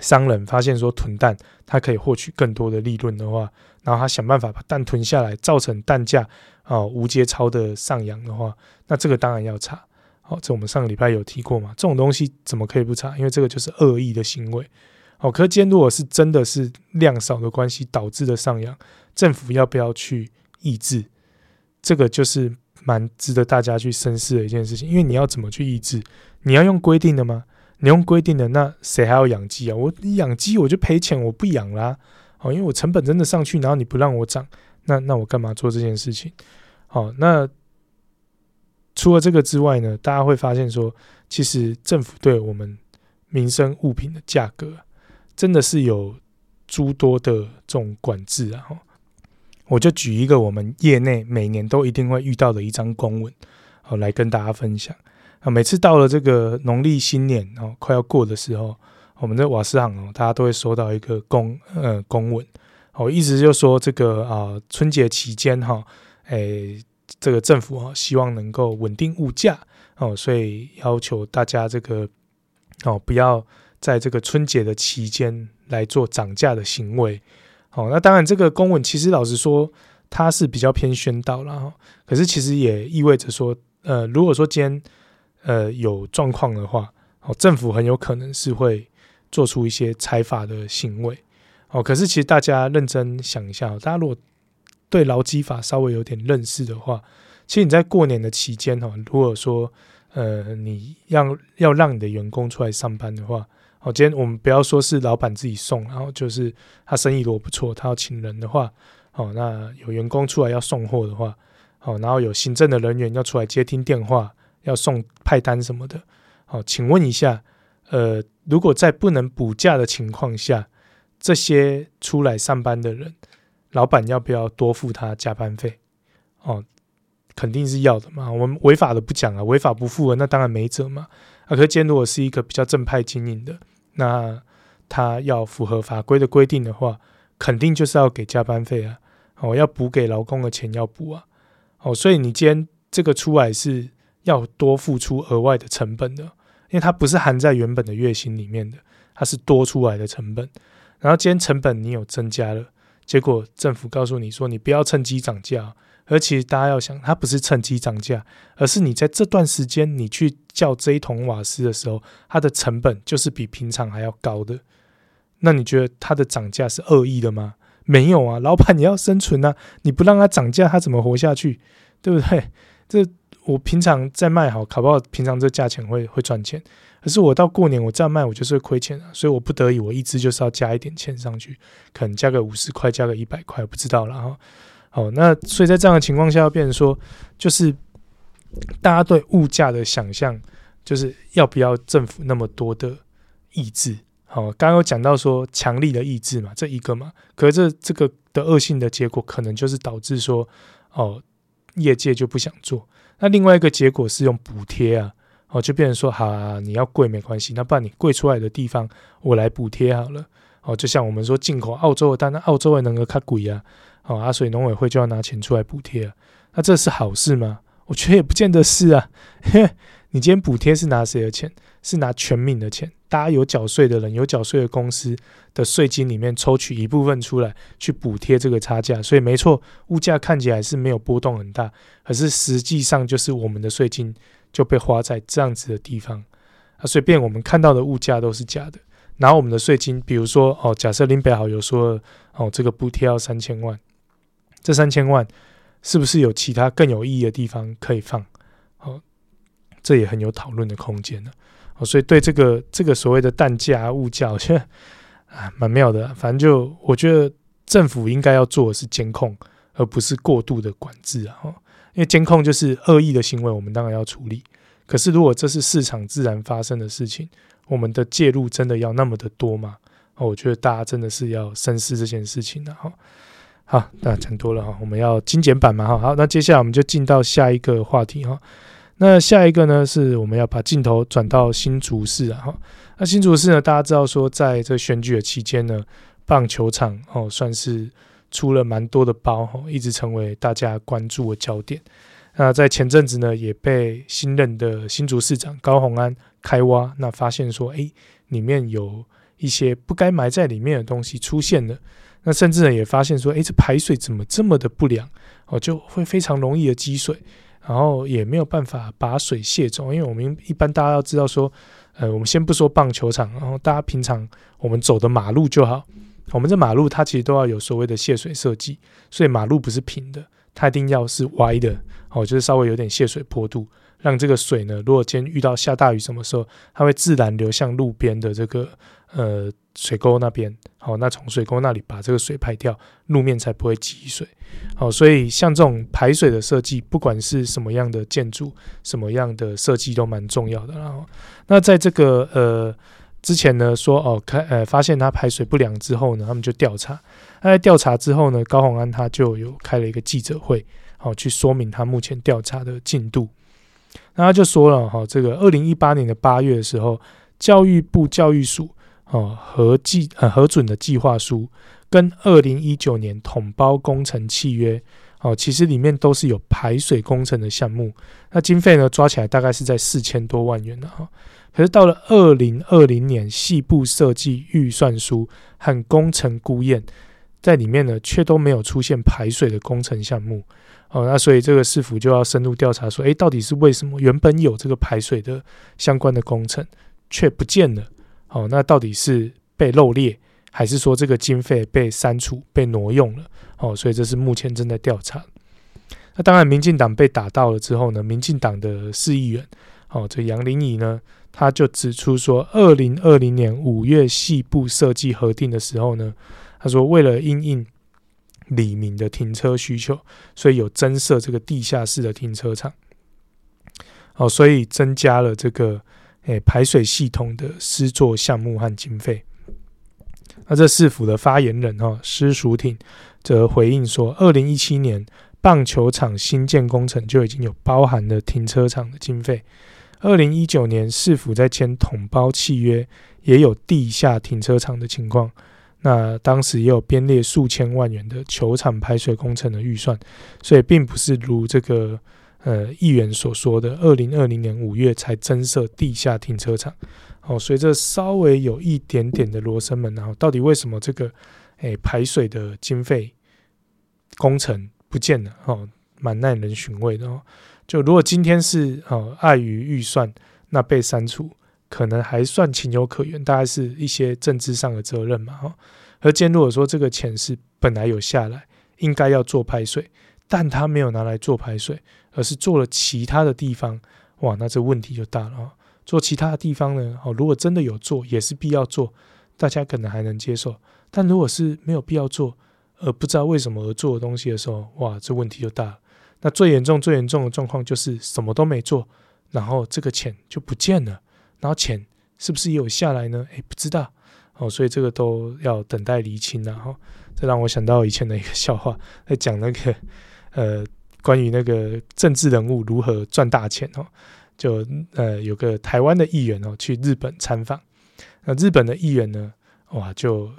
商人发现说囤蛋他可以获取更多的利润的话，然后他想办法把蛋囤下来，造成蛋价啊无节操的上扬的话，那这个当然要查。好，这我们上个礼拜有提过嘛，这种东西怎么可以不查？因为这个就是恶意的行为。好，可是今天如果是真的是量少的关系导致的上扬。政府要不要去抑制？这个就是蛮值得大家去深思的一件事情。因为你要怎么去抑制？你要用规定的吗？你用规定的，那谁还要养鸡啊？我养鸡我就赔钱，我不养啦。哦，因为我成本真的上去，然后你不让我涨，那那我干嘛做这件事情？好，那除了这个之外呢，大家会发现说，其实政府对我们民生物品的价格真的是有诸多的这种管制啊。我就举一个我们业内每年都一定会遇到的一张公文，好来跟大家分享啊。每次到了这个农历新年哦，快要过的时候，我们的瓦斯行哦，大家都会收到一个公呃公文。哦，意思就是说，这个啊，春节期间哈，诶，这个政府啊，希望能够稳定物价哦，所以要求大家这个哦，不要在这个春节的期间来做涨价的行为。哦，那当然，这个公文其实老实说，它是比较偏宣导了哈。可是其实也意味着说，呃，如果说今天呃有状况的话，哦，政府很有可能是会做出一些裁罚的行为。哦，可是其实大家认真想一下，大家如果对劳基法稍微有点认识的话，其实你在过年的期间哈，如果说呃你要要让你的员工出来上班的话，哦，今天我们不要说是老板自己送，然后就是他生意如果不错，他要请人的话，哦，那有员工出来要送货的话，哦，然后有行政的人员要出来接听电话，要送派单什么的，哦，请问一下，呃，如果在不能补假的情况下，这些出来上班的人，老板要不要多付他加班费？哦，肯定是要的嘛。我们违法的不讲啊，违法不付，那当然没辙嘛。啊，可是今天如果是一个比较正派经营的，那他要符合法规的规定的话，肯定就是要给加班费啊。哦，要补给劳工的钱要补啊。哦，所以你今天这个出来是要多付出额外的成本的，因为它不是含在原本的月薪里面的，它是多出来的成本。然后今天成本你有增加了，结果政府告诉你说，你不要趁机涨价，而且大家要想，它不是趁机涨价，而是你在这段时间你去叫这一桶瓦斯的时候，它的成本就是比平常还要高的。那你觉得它的涨价是恶意的吗？没有啊，老板你要生存啊，你不让它涨价，它怎么活下去？对不对？这我平常在卖好，考不好平常这价钱会会赚钱。可是我到过年我这样卖，我就是亏钱啊，所以我不得已，我一直就是要加一点钱上去，可能加个五十块，加个一百块，不知道了哈。好，那所以在这样的情况下，要变成说，就是大家对物价的想象，就是要不要政府那么多的抑制？好，刚刚有讲到说强力的抑制嘛，这一个嘛，可是这这个的恶性的结果，可能就是导致说，哦，业界就不想做。那另外一个结果是用补贴啊。哦，就变成说，好啊，你要贵没关系，那不然你贵出来的地方我来补贴好了。哦，就像我们说进口澳洲的单，那澳洲的能够卡贵啊。哦，啊，所以农委会就要拿钱出来补贴啊。那这是好事吗？我觉得也不见得是啊。嘿，你今天补贴是拿谁的钱？是拿全民的钱，大家有缴税的人，有缴税的公司的税金里面抽取一部分出来去补贴这个差价。所以没错，物价看起来是没有波动很大，可是实际上就是我们的税金。就被花在这样子的地方啊，随便我们看到的物价都是假的。然后我们的税金，比如说哦，假设林北好友说哦，这个补贴要三千万，这三千万是不是有其他更有意义的地方可以放？哦，这也很有讨论的空间呢。哦，所以对这个这个所谓的蛋价物价，我觉得啊蛮妙的。反正就我觉得政府应该要做的是监控，而不是过度的管制啊。因为监控就是恶意的行为，我们当然要处理。可是如果这是市场自然发生的事情，我们的介入真的要那么的多吗？哦，我觉得大家真的是要深思这件事情的哈。好，那讲多了哈，我们要精简版嘛哈。好，那接下来我们就进到下一个话题哈。那下一个呢，是我们要把镜头转到新竹市啊哈。那新竹市呢，大家知道说，在这选举的期间呢，棒球场哦算是。出了蛮多的包哈，一直成为大家关注的焦点。那在前阵子呢，也被新任的新竹市长高虹安开挖，那发现说，诶，里面有一些不该埋在里面的东西出现了。那甚至呢，也发现说，诶，这排水怎么这么的不良？哦，就会非常容易的积水，然后也没有办法把水卸走。因为我们一般大家要知道说，呃，我们先不说棒球场，然后大家平常我们走的马路就好。我们这马路它其实都要有所谓的泄水设计，所以马路不是平的，它一定要是歪的哦，就是稍微有点泄水坡度，让这个水呢，如果今天遇到下大雨什么时候，它会自然流向路边的这个呃水沟那边。好，那从水沟那里把这个水排掉，路面才不会积水。好，所以像这种排水的设计，不管是什么样的建筑，什么样的设计都蛮重要的。然后，那在这个呃之前呢，说哦开呃发现它排水不良之后呢，他们就调查。那在调查之后呢，高虹安他就有开了一个记者会，好去说明他目前调查的进度。那他就说了哈，这个二零一八年的八月的时候，教育部教育署。哦，核计呃核准的计划书跟二零一九年统包工程契约，哦，其实里面都是有排水工程的项目，那经费呢抓起来大概是在四千多万元的哈。可是到了二零二零年细部设计预算书和工程估验，在里面呢却都没有出现排水的工程项目，哦，那所以这个市府就要深入调查说，诶，到底是为什么原本有这个排水的相关的工程却不见了？哦，那到底是被漏列，还是说这个经费被删除、被挪用了？哦，所以这是目前正在调查。那当然，民进党被打到了之后呢，民进党的市议员，哦，这杨林仪呢，他就指出说，二零二零年五月细部设计核定的时候呢，他说为了因应李明的停车需求，所以有增设这个地下室的停车场。哦，所以增加了这个。诶，排水系统的施作项目和经费。那这市府的发言人哈施淑婷则回应说，二零一七年棒球场新建工程就已经有包含了停车场的经费。二零一九年市府在签统包契约，也有地下停车场的情况。那当时也有编列数千万元的球场排水工程的预算，所以并不是如这个。呃，议员所说的，二零二零年五月才增设地下停车场，哦，所以这稍微有一点点的罗生门，然后到底为什么这个，诶、排水的经费工程不见了？哦，蛮耐人寻味的哦。就如果今天是哦，碍于预算，那被删除，可能还算情有可原，大概是一些政治上的责任嘛，哈。而今天如果说这个钱是本来有下来，应该要做排水。但他没有拿来做排水，而是做了其他的地方，哇，那这问题就大了。做其他的地方呢？哦，如果真的有做，也是必要做，大家可能还能接受。但如果是没有必要做，而不知道为什么而做的东西的时候，哇，这问题就大了。那最严重、最严重的状况就是什么都没做，然后这个钱就不见了，然后钱是不是也有下来呢？诶，不知道。哦，所以这个都要等待厘清了哈。这让我想到以前的一个笑话，在讲那个。呃，关于那个政治人物如何赚大钱哦，就呃有个台湾的议员哦去日本参访，那日本的议员呢，哇，就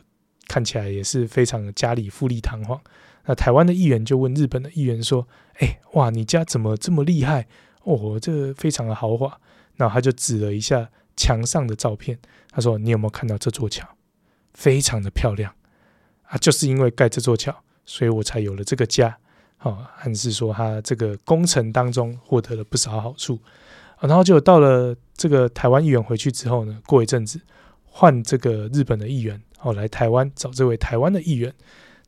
看起来也是非常的家里富丽堂皇。那台湾的议员就问日本的议员说：“哎，哇，你家怎么这么厉害？哦，这个非常的豪华。”然后他就指了一下墙上的照片，他说：“你有没有看到这座桥？非常的漂亮啊！就是因为盖这座桥，所以我才有了这个家。”哦，暗示说他这个工程当中获得了不少好处，然后就到了这个台湾议员回去之后呢，过一阵子换这个日本的议员哦来台湾找这位台湾的议员，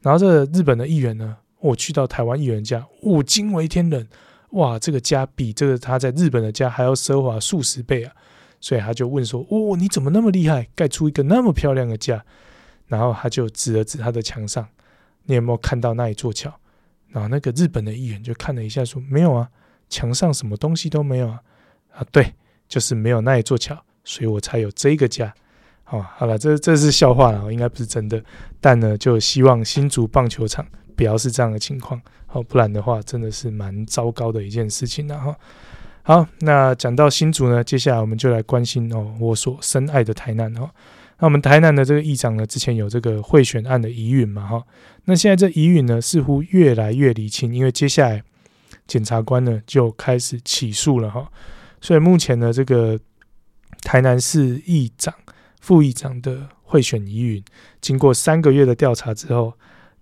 然后这日本的议员呢，我去到台湾议员家，我惊为天人，哇，这个家比这个他在日本的家还要奢华数十倍啊，所以他就问说，哦，你怎么那么厉害，盖出一个那么漂亮的家？然后他就指了指他的墙上，你有没有看到那一座桥？然后那个日本的议员就看了一下，说：“没有啊，墙上什么东西都没有啊。”啊，对，就是没有那一座桥，所以我才有这个家。哦，好了，这这是笑话了，应该不是真的。但呢，就希望新竹棒球场不要是这样的情况，好，不然的话真的是蛮糟糕的一件事情了哈。好，那讲到新竹呢，接下来我们就来关心哦，我所深爱的台南哦。那我们台南的这个议长呢，之前有这个贿选案的疑云嘛，哈，那现在这疑云呢，似乎越来越厘清，因为接下来检察官呢就开始起诉了，哈，所以目前呢，这个台南市议长、副议长的贿选疑云，经过三个月的调查之后，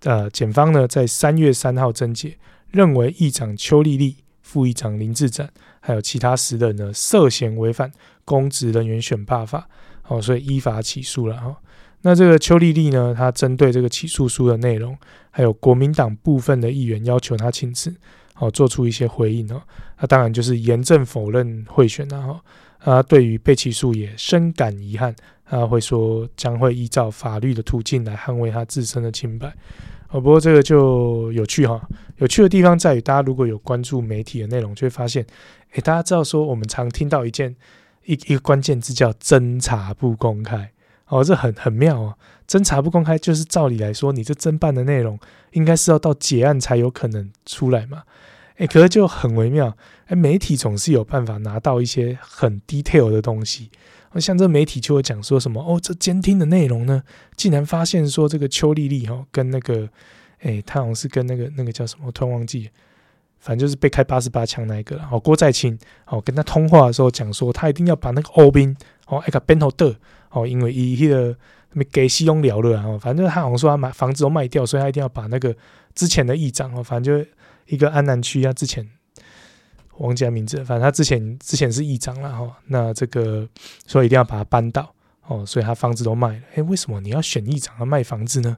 呃，检方呢在三月三号侦结，认为议长邱丽丽、副议长林志展还有其他十人呢涉嫌违反公职人员选罢法。哦，所以依法起诉了哈。那这个邱丽丽呢，她针对这个起诉书的内容，还有国民党部分的议员要求她请辞，哦做出一些回应哦。那当然就是严正否认贿选然后啊，对于被起诉也深感遗憾，他会说将会依照法律的途径来捍卫他自身的清白。哦，不过这个就有趣哈，有趣的地方在于，大家如果有关注媒体的内容，就会发现，诶，大家知道说我们常听到一件一一个关键字叫侦查不公开，哦，这很很妙哦。侦查不公开，就是照理来说，你这侦办的内容应该是要到结案才有可能出来嘛。诶，可是就很微妙。诶，媒体总是有办法拿到一些很 detail 的东西。像这媒体就会讲说什么哦，这监听的内容呢，竟然发现说这个邱丽丽哈跟那个，诶，他好像是跟那个那个叫什么，突然忘记，反正就是被开八十八枪那一个然后，郭在清哦，跟他通话的时候讲说，他一定要把那个欧兵哦，一个边头的哦，因为伊迄个没给西庸聊了啊，反正他好像说他买房子都卖掉，所以他一定要把那个之前的议长哦，反正就。一个安南区啊，之前忘记名字，反正他之前之前是议长了哈。那这个所以一定要把他扳倒哦，所以他房子都卖了。诶，为什么你要选议长而卖房子呢？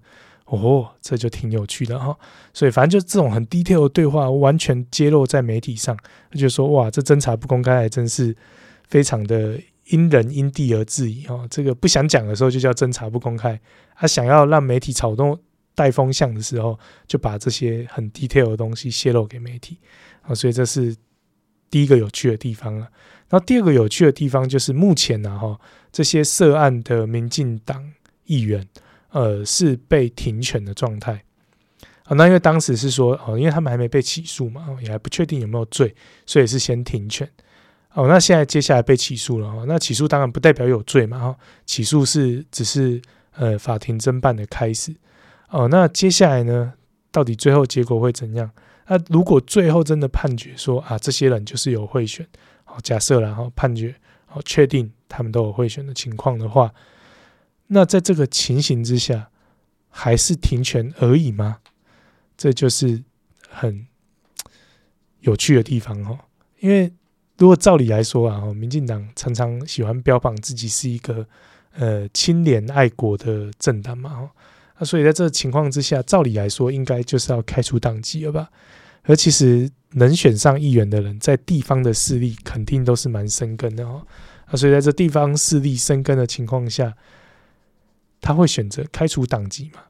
哦，这就挺有趣的哈。所以反正就这种很 detail 的对话，完全揭露在媒体上，他就说哇，这侦查不公开，还真是非常的因人因地而质疑哈。这个不想讲的时候就叫侦查不公开，他想要让媒体炒动。带风向的时候，就把这些很 detail 的东西泄露给媒体啊，所以这是第一个有趣的地方了。然后第二个有趣的地方就是目前呢，哈，这些涉案的民进党议员，呃，是被停权的状态啊。那因为当时是说，哦，因为他们还没被起诉嘛，也还不确定有没有罪，所以是先停权。哦，那现在接下来被起诉了，那起诉当然不代表有罪嘛，哈，起诉是只是呃法庭侦办的开始。哦，那接下来呢？到底最后结果会怎样？那如果最后真的判决说啊，这些人就是有贿选，好，假设然后判决，好，确定他们都有贿选的情况的话，那在这个情形之下，还是停权而已吗？这就是很有趣的地方哦。因为如果照理来说啊，民进党常常喜欢标榜自己是一个呃清廉爱国的政党嘛，那所以在这个情况之下，照理来说应该就是要开除党籍了吧？而其实能选上议员的人，在地方的势力肯定都是蛮深耕的哦。那所以在这地方势力深耕的情况下，他会选择开除党籍嘛？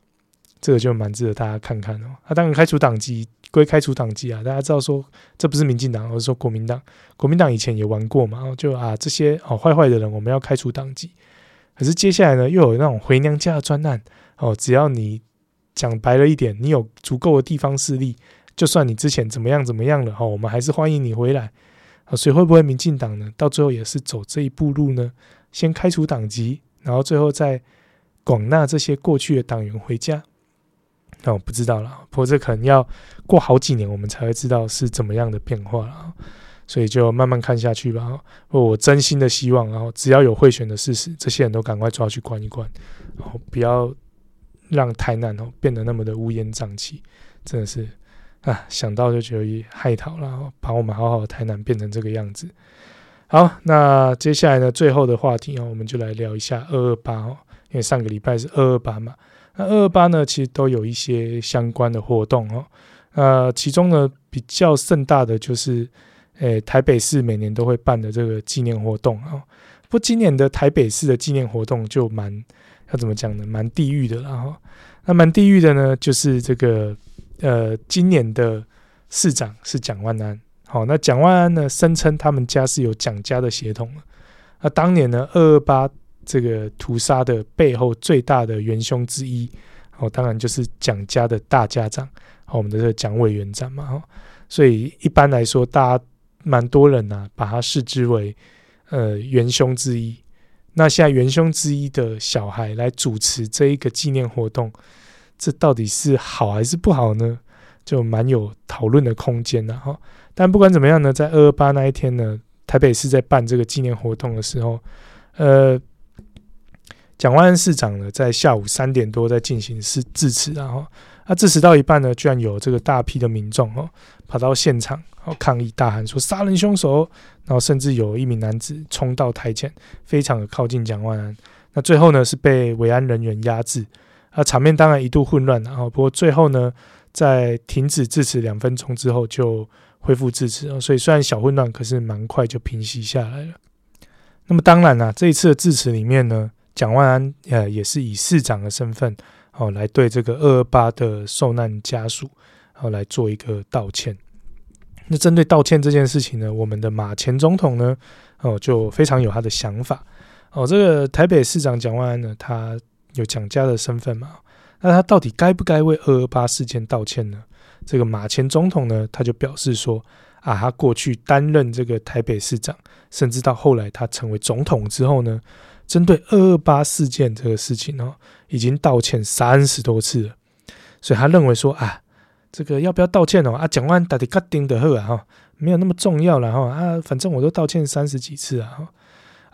这个就蛮值得大家看看哦。他当然，开除党籍归开除党籍啊，大家知道说这不是民进党，而是说国民党。国民党以前也玩过嘛，就啊这些哦坏坏的人，我们要开除党籍。可是接下来呢，又有那种回娘家的专案。哦，只要你讲白了一点，你有足够的地方势力，就算你之前怎么样怎么样了，哈，我们还是欢迎你回来。啊，所以会不会民进党呢？到最后也是走这一步路呢？先开除党籍，然后最后再广纳这些过去的党员回家？那我不知道了，不过这可能要过好几年，我们才会知道是怎么样的变化了。所以就慢慢看下去吧。我真心的希望，然后只要有贿选的事实，这些人都赶快抓去关一关，然后不要。让台南哦变得那么的乌烟瘴气，真的是啊，想到就觉得害讨了，把我们好好的台南变成这个样子。好，那接下来呢，最后的话题啊，我们就来聊一下二二八哦，因为上个礼拜是二二八嘛。那二二八呢，其实都有一些相关的活动哦。呃，其中呢比较盛大的就是，诶，台北市每年都会办的这个纪念活动哦。不过今年的台北市的纪念活动就蛮。要怎么讲呢？蛮地域的，然那蛮地域的呢，就是这个呃，今年的市长是蒋万安。好，那蒋万安呢，声称他们家是有蒋家的血统。那当年呢，二二八这个屠杀的背后最大的元凶之一，哦，当然就是蒋家的大家长，我们的这个蒋委员长嘛。哈，所以一般来说，大家蛮多人呢、啊，把他视之为呃元凶之一。那现在元凶之一的小孩来主持这一个纪念活动，这到底是好还是不好呢？就蛮有讨论的空间的哈。但不管怎么样呢，在二二八那一天呢，台北市在办这个纪念活动的时候，呃，蒋万安市长呢在下午三点多在进行是致辞，然后他致辞到一半呢，居然有这个大批的民众哦跑到现场，然后抗议大喊说杀人凶手。然后甚至有一名男子冲到台前，非常的靠近蒋万安。那最后呢是被维安人员压制，啊，场面当然一度混乱。然后不过最后呢，在停止致辞两分钟之后就恢复致辞啊，所以虽然小混乱，可是蛮快就平息下来了。那么当然啦、啊，这一次的致辞里面呢，蒋万安呃也是以市长的身份哦来对这个二二八的受难家属哦来做一个道歉。那针对道歉这件事情呢，我们的马前总统呢哦就非常有他的想法哦。这个台北市长蒋万安呢，他有蒋家的身份嘛？那他到底该不该为二二八事件道歉呢？这个马前总统呢，他就表示说。啊，他过去担任这个台北市长，甚至到后来他成为总统之后呢，针对二二八事件这个事情哦，已经道歉三十多次了。所以他认为说啊，这个要不要道歉哦？啊，讲完打底卡丁的贺啊哈，没有那么重要了哈啊，反正我都道歉三十几次啊哈。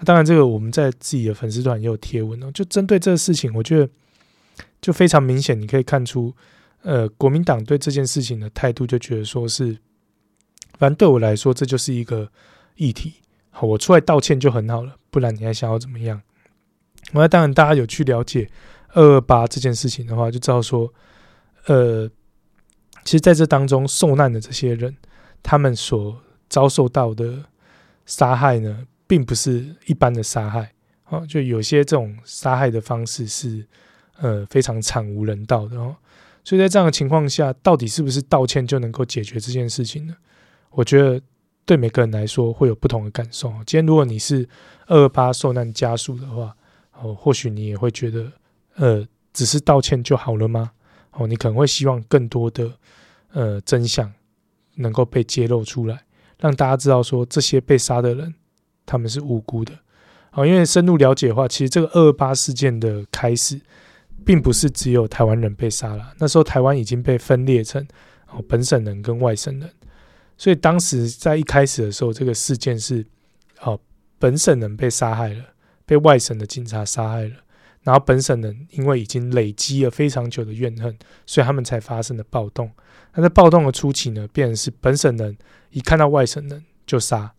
当然，这个我们在自己的粉丝团也有贴文哦，就针对这个事情，我觉得就非常明显，你可以看出，呃，国民党对这件事情的态度，就觉得说是。反正对我来说，这就是一个议题。好，我出来道歉就很好了，不然你还想要怎么样？那当然，大家有去了解二二八这件事情的话，就知道说，呃，其实在这当中受难的这些人，他们所遭受到的杀害呢，并不是一般的杀害。哦，就有些这种杀害的方式是呃非常惨无人道的哦。所以在这样的情况下，到底是不是道歉就能够解决这件事情呢？我觉得对每个人来说会有不同的感受。今天如果你是二二八受难家属的话，哦，或许你也会觉得，呃，只是道歉就好了吗？哦，你可能会希望更多的呃真相能够被揭露出来，让大家知道说这些被杀的人他们是无辜的。哦，因为深入了解的话，其实这个二二八事件的开始，并不是只有台湾人被杀了，那时候台湾已经被分裂成哦本省人跟外省人。所以当时在一开始的时候，这个事件是，哦，本省人被杀害了，被外省的警察杀害了，然后本省人因为已经累积了非常久的怨恨，所以他们才发生了暴动。那在暴动的初期呢，变成是本省人一看到外省人就杀，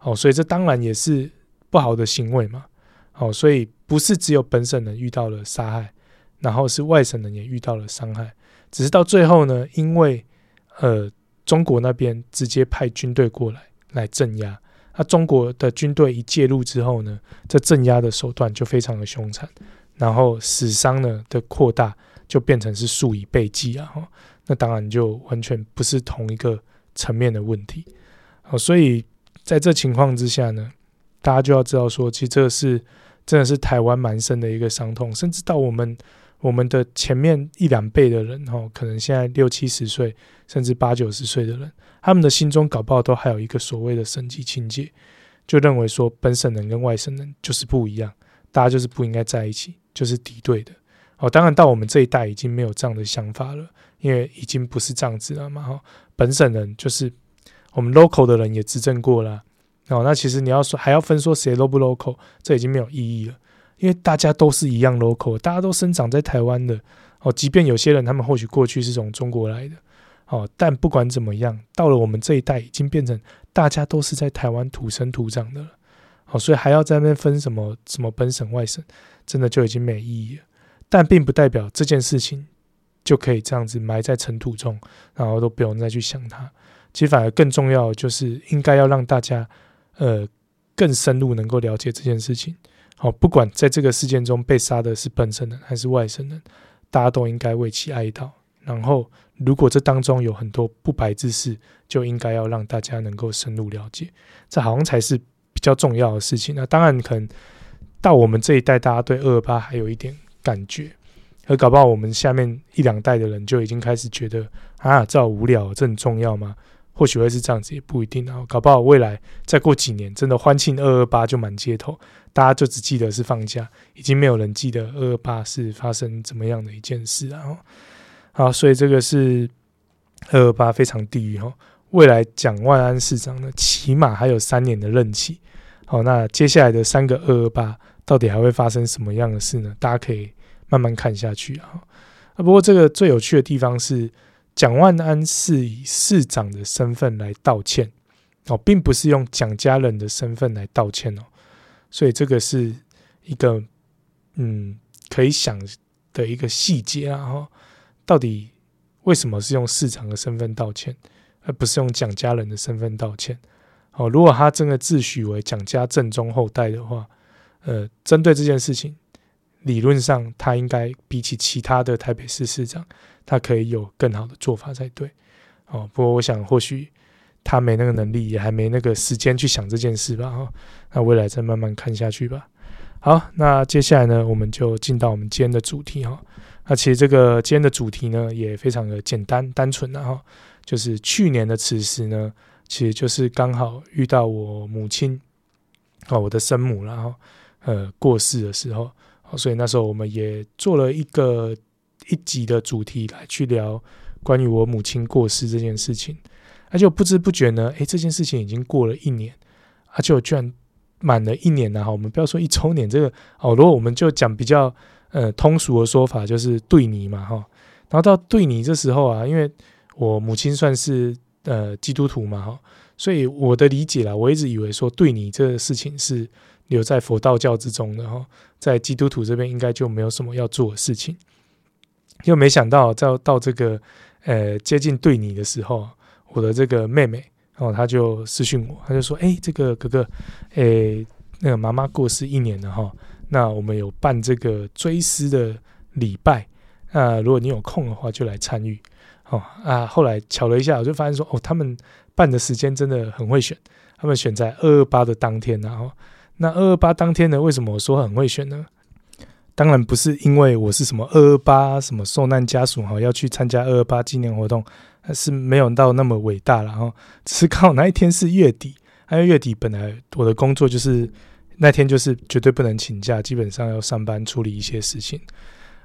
哦，所以这当然也是不好的行为嘛，哦，所以不是只有本省人遇到了杀害，然后是外省人也遇到了伤害，只是到最后呢，因为呃。中国那边直接派军队过来来镇压，那中国的军队一介入之后呢，这镇压的手段就非常的凶残，然后死伤呢的扩大就变成是数以倍计啊，那当然就完全不是同一个层面的问题，好，所以在这情况之下呢，大家就要知道说，其实这是真的是台湾蛮深的一个伤痛，甚至到我们。我们的前面一两辈的人，哈，可能现在六七十岁，甚至八九十岁的人，他们的心中搞不好都还有一个所谓的省级情结，就认为说本省人跟外省人就是不一样，大家就是不应该在一起，就是敌对的。哦，当然到我们这一代已经没有这样的想法了，因为已经不是这样子了嘛。哈，本省人就是我们 local 的人也执政过了，哦，那其实你要说还要分说谁 local 不 local，这已经没有意义了。因为大家都是一样 local，大家都生长在台湾的哦。即便有些人他们或许过去是从中国来的哦，但不管怎么样，到了我们这一代，已经变成大家都是在台湾土生土长的了。哦，所以还要在那边分什么什么本省外省，真的就已经没意义了。但并不代表这件事情就可以这样子埋在尘土中，然后都不用再去想它。其实反而更重要的就是应该要让大家呃更深入能够了解这件事情。好，不管在这个事件中被杀的是本省人还是外省人，大家都应该为其哀悼。然后，如果这当中有很多不白之事，就应该要让大家能够深入了解，这好像才是比较重要的事情。那当然，可能到我们这一代，大家对二二八还有一点感觉，而搞不好我们下面一两代的人就已经开始觉得啊，这好无聊，这很重要吗？或许会是这样子，也不一定啊。搞不好未来再过几年，真的欢庆二二八就满街头，大家就只记得是放假，已经没有人记得二二八是发生怎么样的一件事啊。好，所以这个是二二八非常地狱哈。未来蒋万安市长呢，起码还有三年的任期。好，那接下来的三个二二八到底还会发生什么样的事呢？大家可以慢慢看下去啊。啊，不过这个最有趣的地方是。蒋万安是以市长的身份来道歉哦，并不是用蒋家人的身份来道歉哦，所以这个是一个嗯可以想的一个细节啊。哈，到底为什么是用市长的身份道歉，而不是用蒋家人的身份道歉？哦，如果他真的自诩为蒋家正宗后代的话，呃，针对这件事情，理论上他应该比起其他的台北市市长，他可以有更好的做法才对。哦，不过我想或许他没那个能力，也还没那个时间去想这件事吧。哈、那未来再慢慢看下去吧。好，那接下来呢，我们就进到我们今天的主题哈。那其实这个今天的主题呢，也非常的简单单纯的哈，就是去年的此时呢。其实就是刚好遇到我母亲，哦，我的生母，然后呃过世的时候，所以那时候我们也做了一个一集的主题来去聊关于我母亲过世这件事情。而且不知不觉呢，诶，这件事情已经过了一年，而且我居然满了一年了哈。我们不要说一周年，这个哦，如果我们就讲比较呃通俗的说法，就是对尼嘛哈。然后到对尼这时候啊，因为我母亲算是。呃，基督徒嘛，哈，所以我的理解啦，我一直以为说对你这个事情是留在佛道教之中的哈，在基督徒这边应该就没有什么要做的事情，又没想到到到这个呃接近对你的时候，我的这个妹妹哦，她就私讯我，她就说，哎，这个哥哥，哎，那个妈妈过世一年了哈，那我们有办这个追思的礼拜，那如果你有空的话，就来参与。哦啊，后来巧了一下，我就发现说，哦，他们办的时间真的很会选，他们选在二二八的当天，然后那二二八当天呢，为什么我说很会选呢？当然不是因为我是什么二二八什么受难家属哈，要去参加二二八纪念活动，是没有到那么伟大，然后只是刚好那一天是月底，因为月底本来我的工作就是那天就是绝对不能请假，基本上要上班处理一些事情，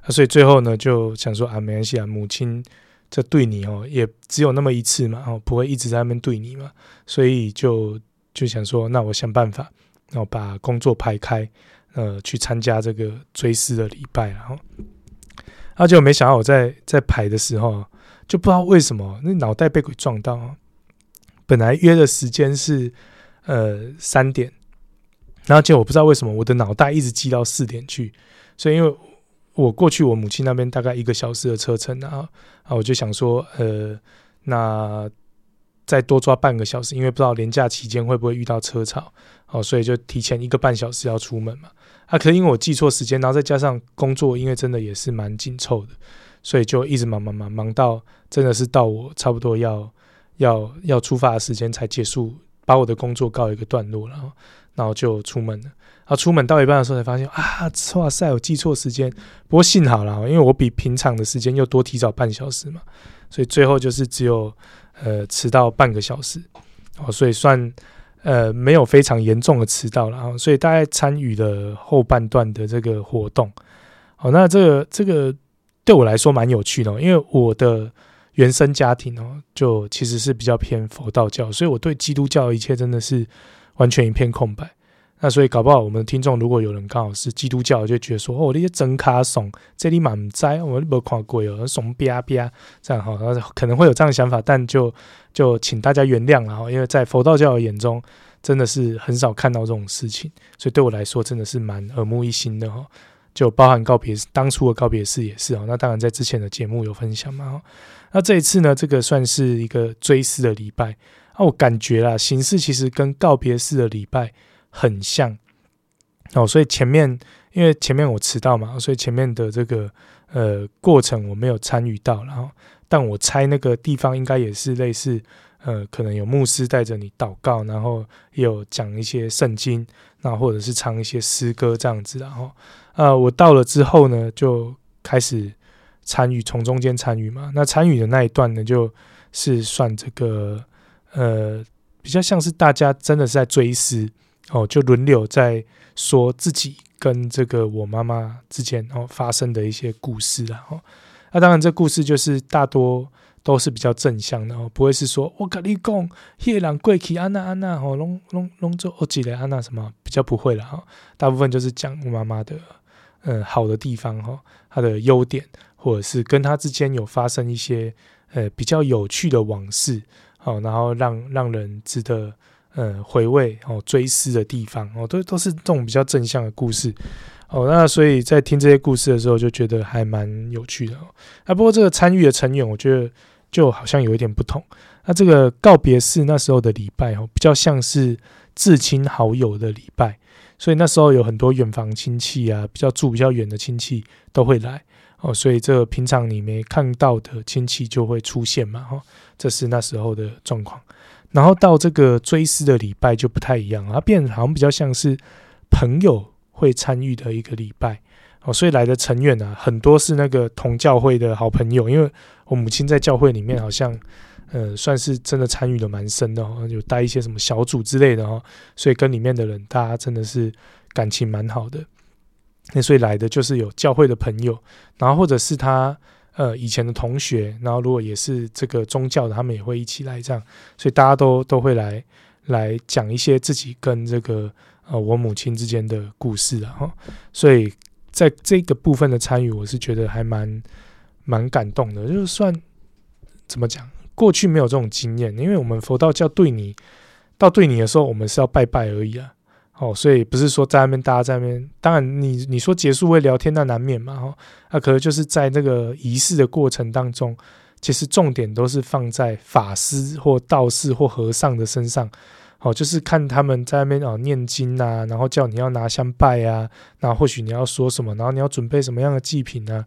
啊，所以最后呢就想说啊，没关系啊，母亲。这对你哦，也只有那么一次嘛，哦，不会一直在那边对你嘛，所以就就想说，那我想办法，然后把工作排开，呃，去参加这个追思的礼拜，然后，而且我没想到我在在排的时候，就不知道为什么那脑袋被鬼撞到，本来约的时间是呃三点，然后结果我不知道为什么我的脑袋一直记到四点去，所以因为。我过去我母亲那边大概一个小时的车程啊，啊，我就想说，呃，那再多抓半个小时，因为不知道连假期间会不会遇到车潮，哦，所以就提前一个半小时要出门嘛。啊，可是因为我记错时间，然后再加上工作，因为真的也是蛮紧凑的，所以就一直忙忙忙忙到真的是到我差不多要要要出发的时间才结束，把我的工作告一个段落，然后然后就出门了。然后出门到一半的时候才发现啊，哇塞，我记错时间。不过幸好啦，因为我比平常的时间又多提早半小时嘛，所以最后就是只有呃迟到半个小时哦，所以算呃没有非常严重的迟到了啊。所以大概参与了后半段的这个活动。好，那这个这个对我来说蛮有趣的，因为我的原生家庭哦，就其实是比较偏佛道教，所以我对基督教一切真的是完全一片空白。那所以搞不好我们的听众如果有人刚好是基督教，就觉得说哦，那些真卡怂，这里满栽，我们没看过哦，怂吧吧这样哈，然后可能会有这样的想法，但就就请大家原谅了哈，因为在佛道教的眼中，真的是很少看到这种事情，所以对我来说真的是蛮耳目一新的哈，就包含告别当初的告别式也是哦，那当然在之前的节目有分享嘛，那这一次呢，这个算是一个追思的礼拜，那我感觉啦，形式其实跟告别式的礼拜。很像哦，所以前面因为前面我迟到嘛，所以前面的这个呃过程我没有参与到，然后但我猜那个地方应该也是类似呃，可能有牧师带着你祷告，然后也有讲一些圣经，那或者是唱一些诗歌这样子，然后呃我到了之后呢，就开始参与，从中间参与嘛，那参与的那一段呢，就是算这个呃比较像是大家真的是在追思。哦，就轮流在说自己跟这个我妈妈之间哦发生的一些故事啦。哦，那当然这故事就是大多都是比较正向的哦，不会是说我跟你讲，夜郎贵气安娜安娜哦，龙龙龙舟哦，记得安娜什么比较不会了哈。大部分就是讲我妈妈的嗯好的地方哈，他的优点，或者是跟他之间有发生一些呃比较有趣的往事，好，然后让让人值得。呃回味哦追思的地方哦，都都是这种比较正向的故事哦。那所以在听这些故事的时候，就觉得还蛮有趣的哦。啊，不过这个参与的成员，我觉得就好像有一点不同。那这个告别式那时候的礼拜哦，比较像是至亲好友的礼拜，所以那时候有很多远房亲戚啊，比较住比较远的亲戚都会来哦，所以这平常你没看到的亲戚就会出现嘛，哈，这是那时候的状况。然后到这个追思的礼拜就不太一样了，它变好像比较像是朋友会参与的一个礼拜哦，所以来的成员啊，很多是那个同教会的好朋友，因为我母亲在教会里面好像。呃，算是真的参与的蛮深的哦，有带一些什么小组之类的哦，所以跟里面的人，大家真的是感情蛮好的。那所以来的就是有教会的朋友，然后或者是他呃以前的同学，然后如果也是这个宗教的，他们也会一起来这样，所以大家都都会来来讲一些自己跟这个呃我母亲之间的故事啊哈。所以在这个部分的参与，我是觉得还蛮蛮感动的，就是算怎么讲。过去没有这种经验，因为我们佛道教对你到对你的时候，我们是要拜拜而已啊。哦，所以不是说在那边大家在那边，当然你你说结束会聊天，那难免嘛。哦，那可能就是在那个仪式的过程当中，其实重点都是放在法师或道士或和尚的身上。哦，就是看他们在那边哦念经啊，然后叫你要拿香拜啊，然后或许你要说什么，然后你要准备什么样的祭品啊，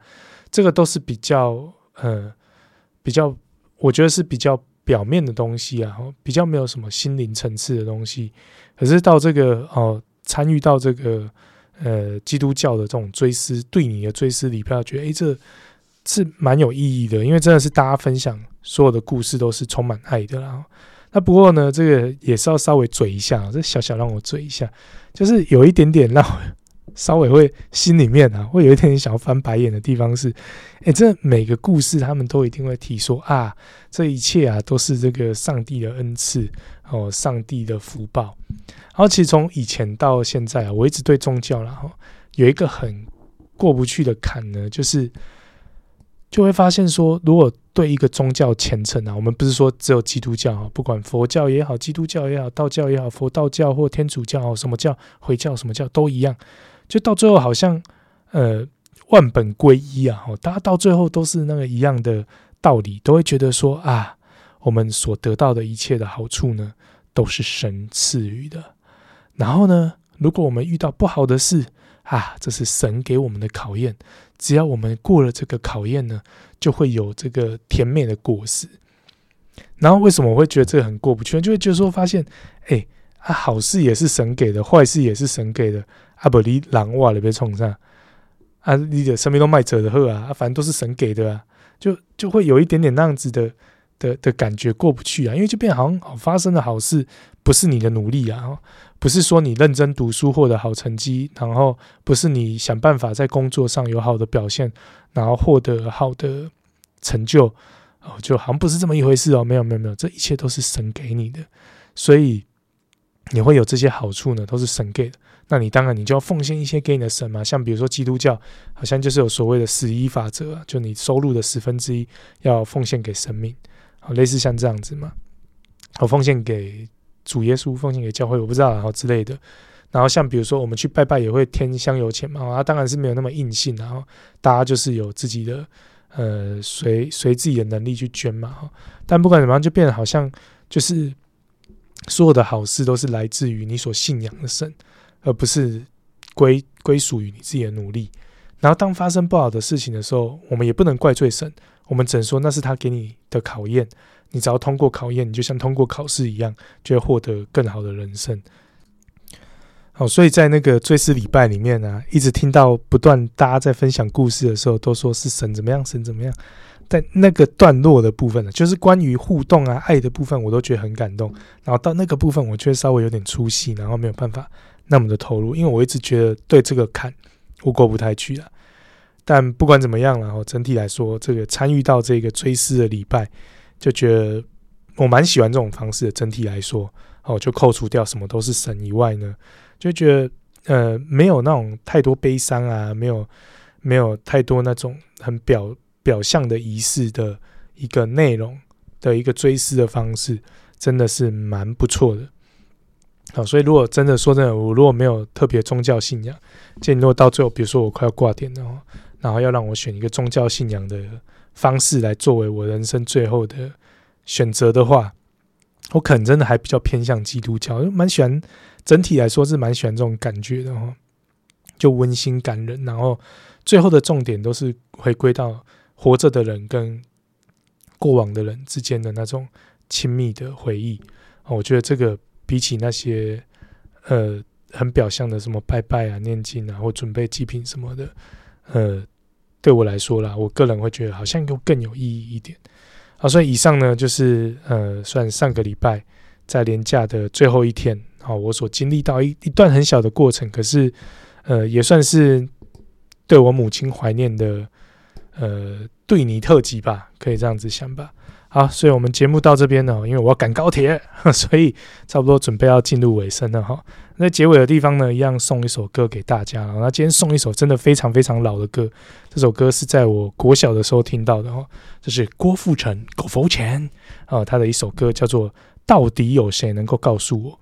这个都是比较呃比较。我觉得是比较表面的东西啊，比较没有什么心灵层次的东西。可是到这个哦，参与到这个呃基督教的这种追思，对你的追思礼拜，觉得诶，这是蛮有意义的，因为真的是大家分享所有的故事都是充满爱的啦。那不过呢，这个也是要稍微嘴一下，这小小让我嘴一下，就是有一点点让我。稍微会心里面啊，会有一点点想要翻白眼的地方是，诶，这每个故事他们都一定会提说啊，这一切啊都是这个上帝的恩赐哦，上帝的福报。然后其实从以前到现在啊，我一直对宗教然后有一个很过不去的坎呢，就是就会发现说，如果对一个宗教虔诚啊，我们不是说只有基督教啊，不管佛教也好，基督教也好，道教也好，佛道教或天主教什么教，回教什么教都一样。就到最后好像，呃，万本归一啊！大家到最后都是那个一样的道理，都会觉得说啊，我们所得到的一切的好处呢，都是神赐予的。然后呢，如果我们遇到不好的事啊，这是神给我们的考验。只要我们过了这个考验呢，就会有这个甜美的果实。然后为什么我会觉得这个很过不去？就会觉得说，发现，哎，啊，好事也是神给的，坏事也是神给的。啊不，你狼哇了被冲上啊！你的生命都卖者的贺啊，反正都是神给的啊，就就会有一点点那样子的的的感觉过不去啊，因为就变好像发生的好事不是你的努力啊，不是说你认真读书获得好成绩，然后不是你想办法在工作上有好的表现，然后获得好的成就哦，就好像不是这么一回事哦，没有没有没有，这一切都是神给你的，所以你会有这些好处呢，都是神给的。那你当然，你就要奉献一些给你的神嘛。像比如说基督教，好像就是有所谓的十一法则，就你收入的十分之一要奉献给神明，好，类似像这样子嘛。好，奉献给主耶稣，奉献给教会，我不知道，然后之类的。然后像比如说我们去拜拜也会添香油钱嘛，啊，当然是没有那么硬性，然后大家就是有自己的呃随随自己的能力去捐嘛。但不管怎么样，就变得好像就是所有的好事都是来自于你所信仰的神。而不是归归属于你自己的努力。然后，当发生不好的事情的时候，我们也不能怪罪神，我们只能说那是他给你的考验。你只要通过考验，你就像通过考试一样，就会获得更好的人生。好，所以在那个追思礼拜里面呢、一直听到不断大家在分享故事的时候，都说是神怎么样，神怎么样。在那个段落的部分呢，就是关于互动啊、爱的部分，我都觉得很感动。然后到那个部分，我却稍微有点出戏，然后没有办法。那么的投入，因为我一直觉得对这个坎我过不太去了。但不管怎么样，然后整体来说，这个参与到这个追思的礼拜，就觉得我蛮喜欢这种方式的。整体来说，哦，就扣除掉什么都是神以外呢，就觉得呃没有那种太多悲伤啊，没有没有太多那种很表表象的仪式的一个内容的一个追思的方式，真的是蛮不错的。好，所以如果真的说真的，我如果没有特别宗教信仰，建议如果到最后，比如说我快要挂点的话，然后要让我选一个宗教信仰的方式来作为我人生最后的选择的话，我可能真的还比较偏向基督教，就蛮喜欢，整体来说是蛮喜欢这种感觉的哈，就温馨感人，然后最后的重点都是回归到活着的人跟过往的人之间的那种亲密的回忆。我觉得这个比起那些呃很表象的什么拜拜啊、念经啊或准备祭品什么的，呃，对我来说啦，我个人会觉得好像又更有意义一点。好，所以以上呢就是呃算上个礼拜在连假的最后一天，好，我所经历到一一段很小的过程，可是呃也算是对我母亲怀念的呃对你特辑吧，可以这样子想吧。好，所以我们节目到这边呢，因为我要赶高铁，所以差不多准备要进入尾声了哈。那结尾的地方呢，一样送一首歌给大家。那今天送一首真的非常非常老的歌，这首歌是在我国小的时候听到的哈。这是郭富城、郭富城啊，他的一首歌叫做《到底有谁能够告诉我》。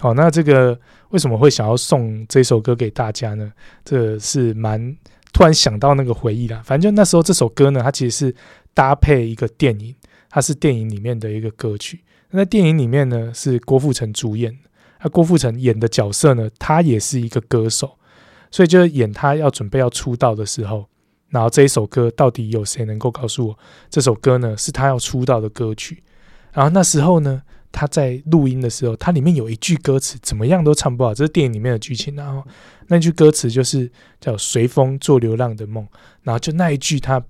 好，那这个为什么会想要送这首歌给大家呢？这是蛮突然想到那个回忆啦。反正就那时候这首歌呢，它其实是搭配一个电影。它是电影里面的一个歌曲。那在电影里面呢，是郭富城主演。那郭富城演的角色呢，他也是一个歌手，所以就是演他要准备要出道的时候，然后这一首歌到底有谁能够告诉我？这首歌呢，是他要出道的歌曲。然后那时候呢，他在录音的时候，它里面有一句歌词，怎么样都唱不好。这是电影里面的剧情。然后那句歌词就是叫“随风做流浪的梦”。然后就那一句他。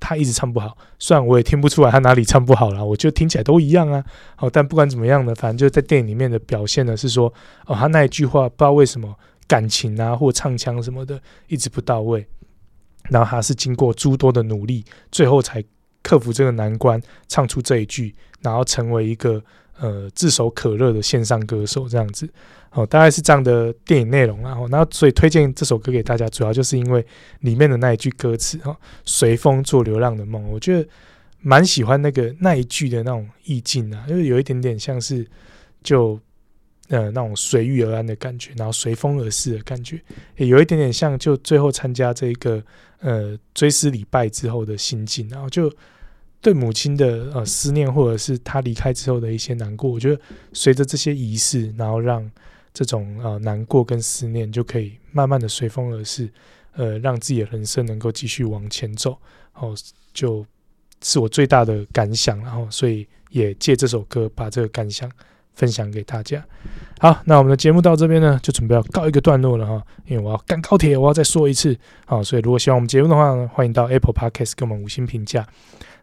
他一直唱不好，虽然我也听不出来他哪里唱不好了，我觉得听起来都一样啊。好，但不管怎么样呢，反正就在电影里面的表现呢是说，哦，他那一句话不知道为什么感情啊或唱腔什么的一直不到位，然后他是经过诸多的努力，最后才克服这个难关，唱出这一句，然后成为一个呃炙手可热的线上歌手这样子。哦，大概是这样的电影内容，然后，那所以推荐这首歌给大家，主要就是因为里面的那一句歌词哈，随风做流浪的梦，我觉得蛮喜欢那个那一句的那种意境啊，因为有一点点像是就呃那种随遇而安的感觉，然后随风而逝的感觉，也有一点点像就最后参加这个呃追思礼拜之后的心境，然后就对母亲的呃思念，或者是他离开之后的一些难过，我觉得随着这些仪式，然后让。这种呃难过跟思念就可以慢慢的随风而逝，呃，让自己的人生能够继续往前走，哦，就是我最大的感想，然后所以也借这首歌把这个感想分享给大家。好，那我们的节目到这边呢，就准备要告一个段落了哈，因为我要赶高铁，我要再说一次，好，所以如果喜欢我们节目的话呢，欢迎到 Apple Podcast 给我们五星评价。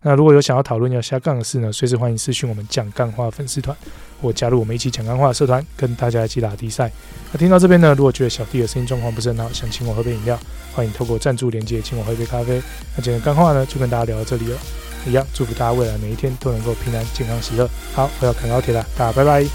那如果有想要讨论要下杠的事呢，随时欢迎私讯我们讲干话粉丝团，或加入我们一起讲干话社团，跟大家一起打比赛。那听到这边呢，如果觉得小弟的声音状况不是很好，想请我喝杯饮料，欢迎透过赞助连接请我喝一杯咖啡。那今天干话呢，就跟大家聊到这里了，一样祝福大家未来每一天都能够平安、健康、喜乐。好，我要赶高铁了，大家拜拜。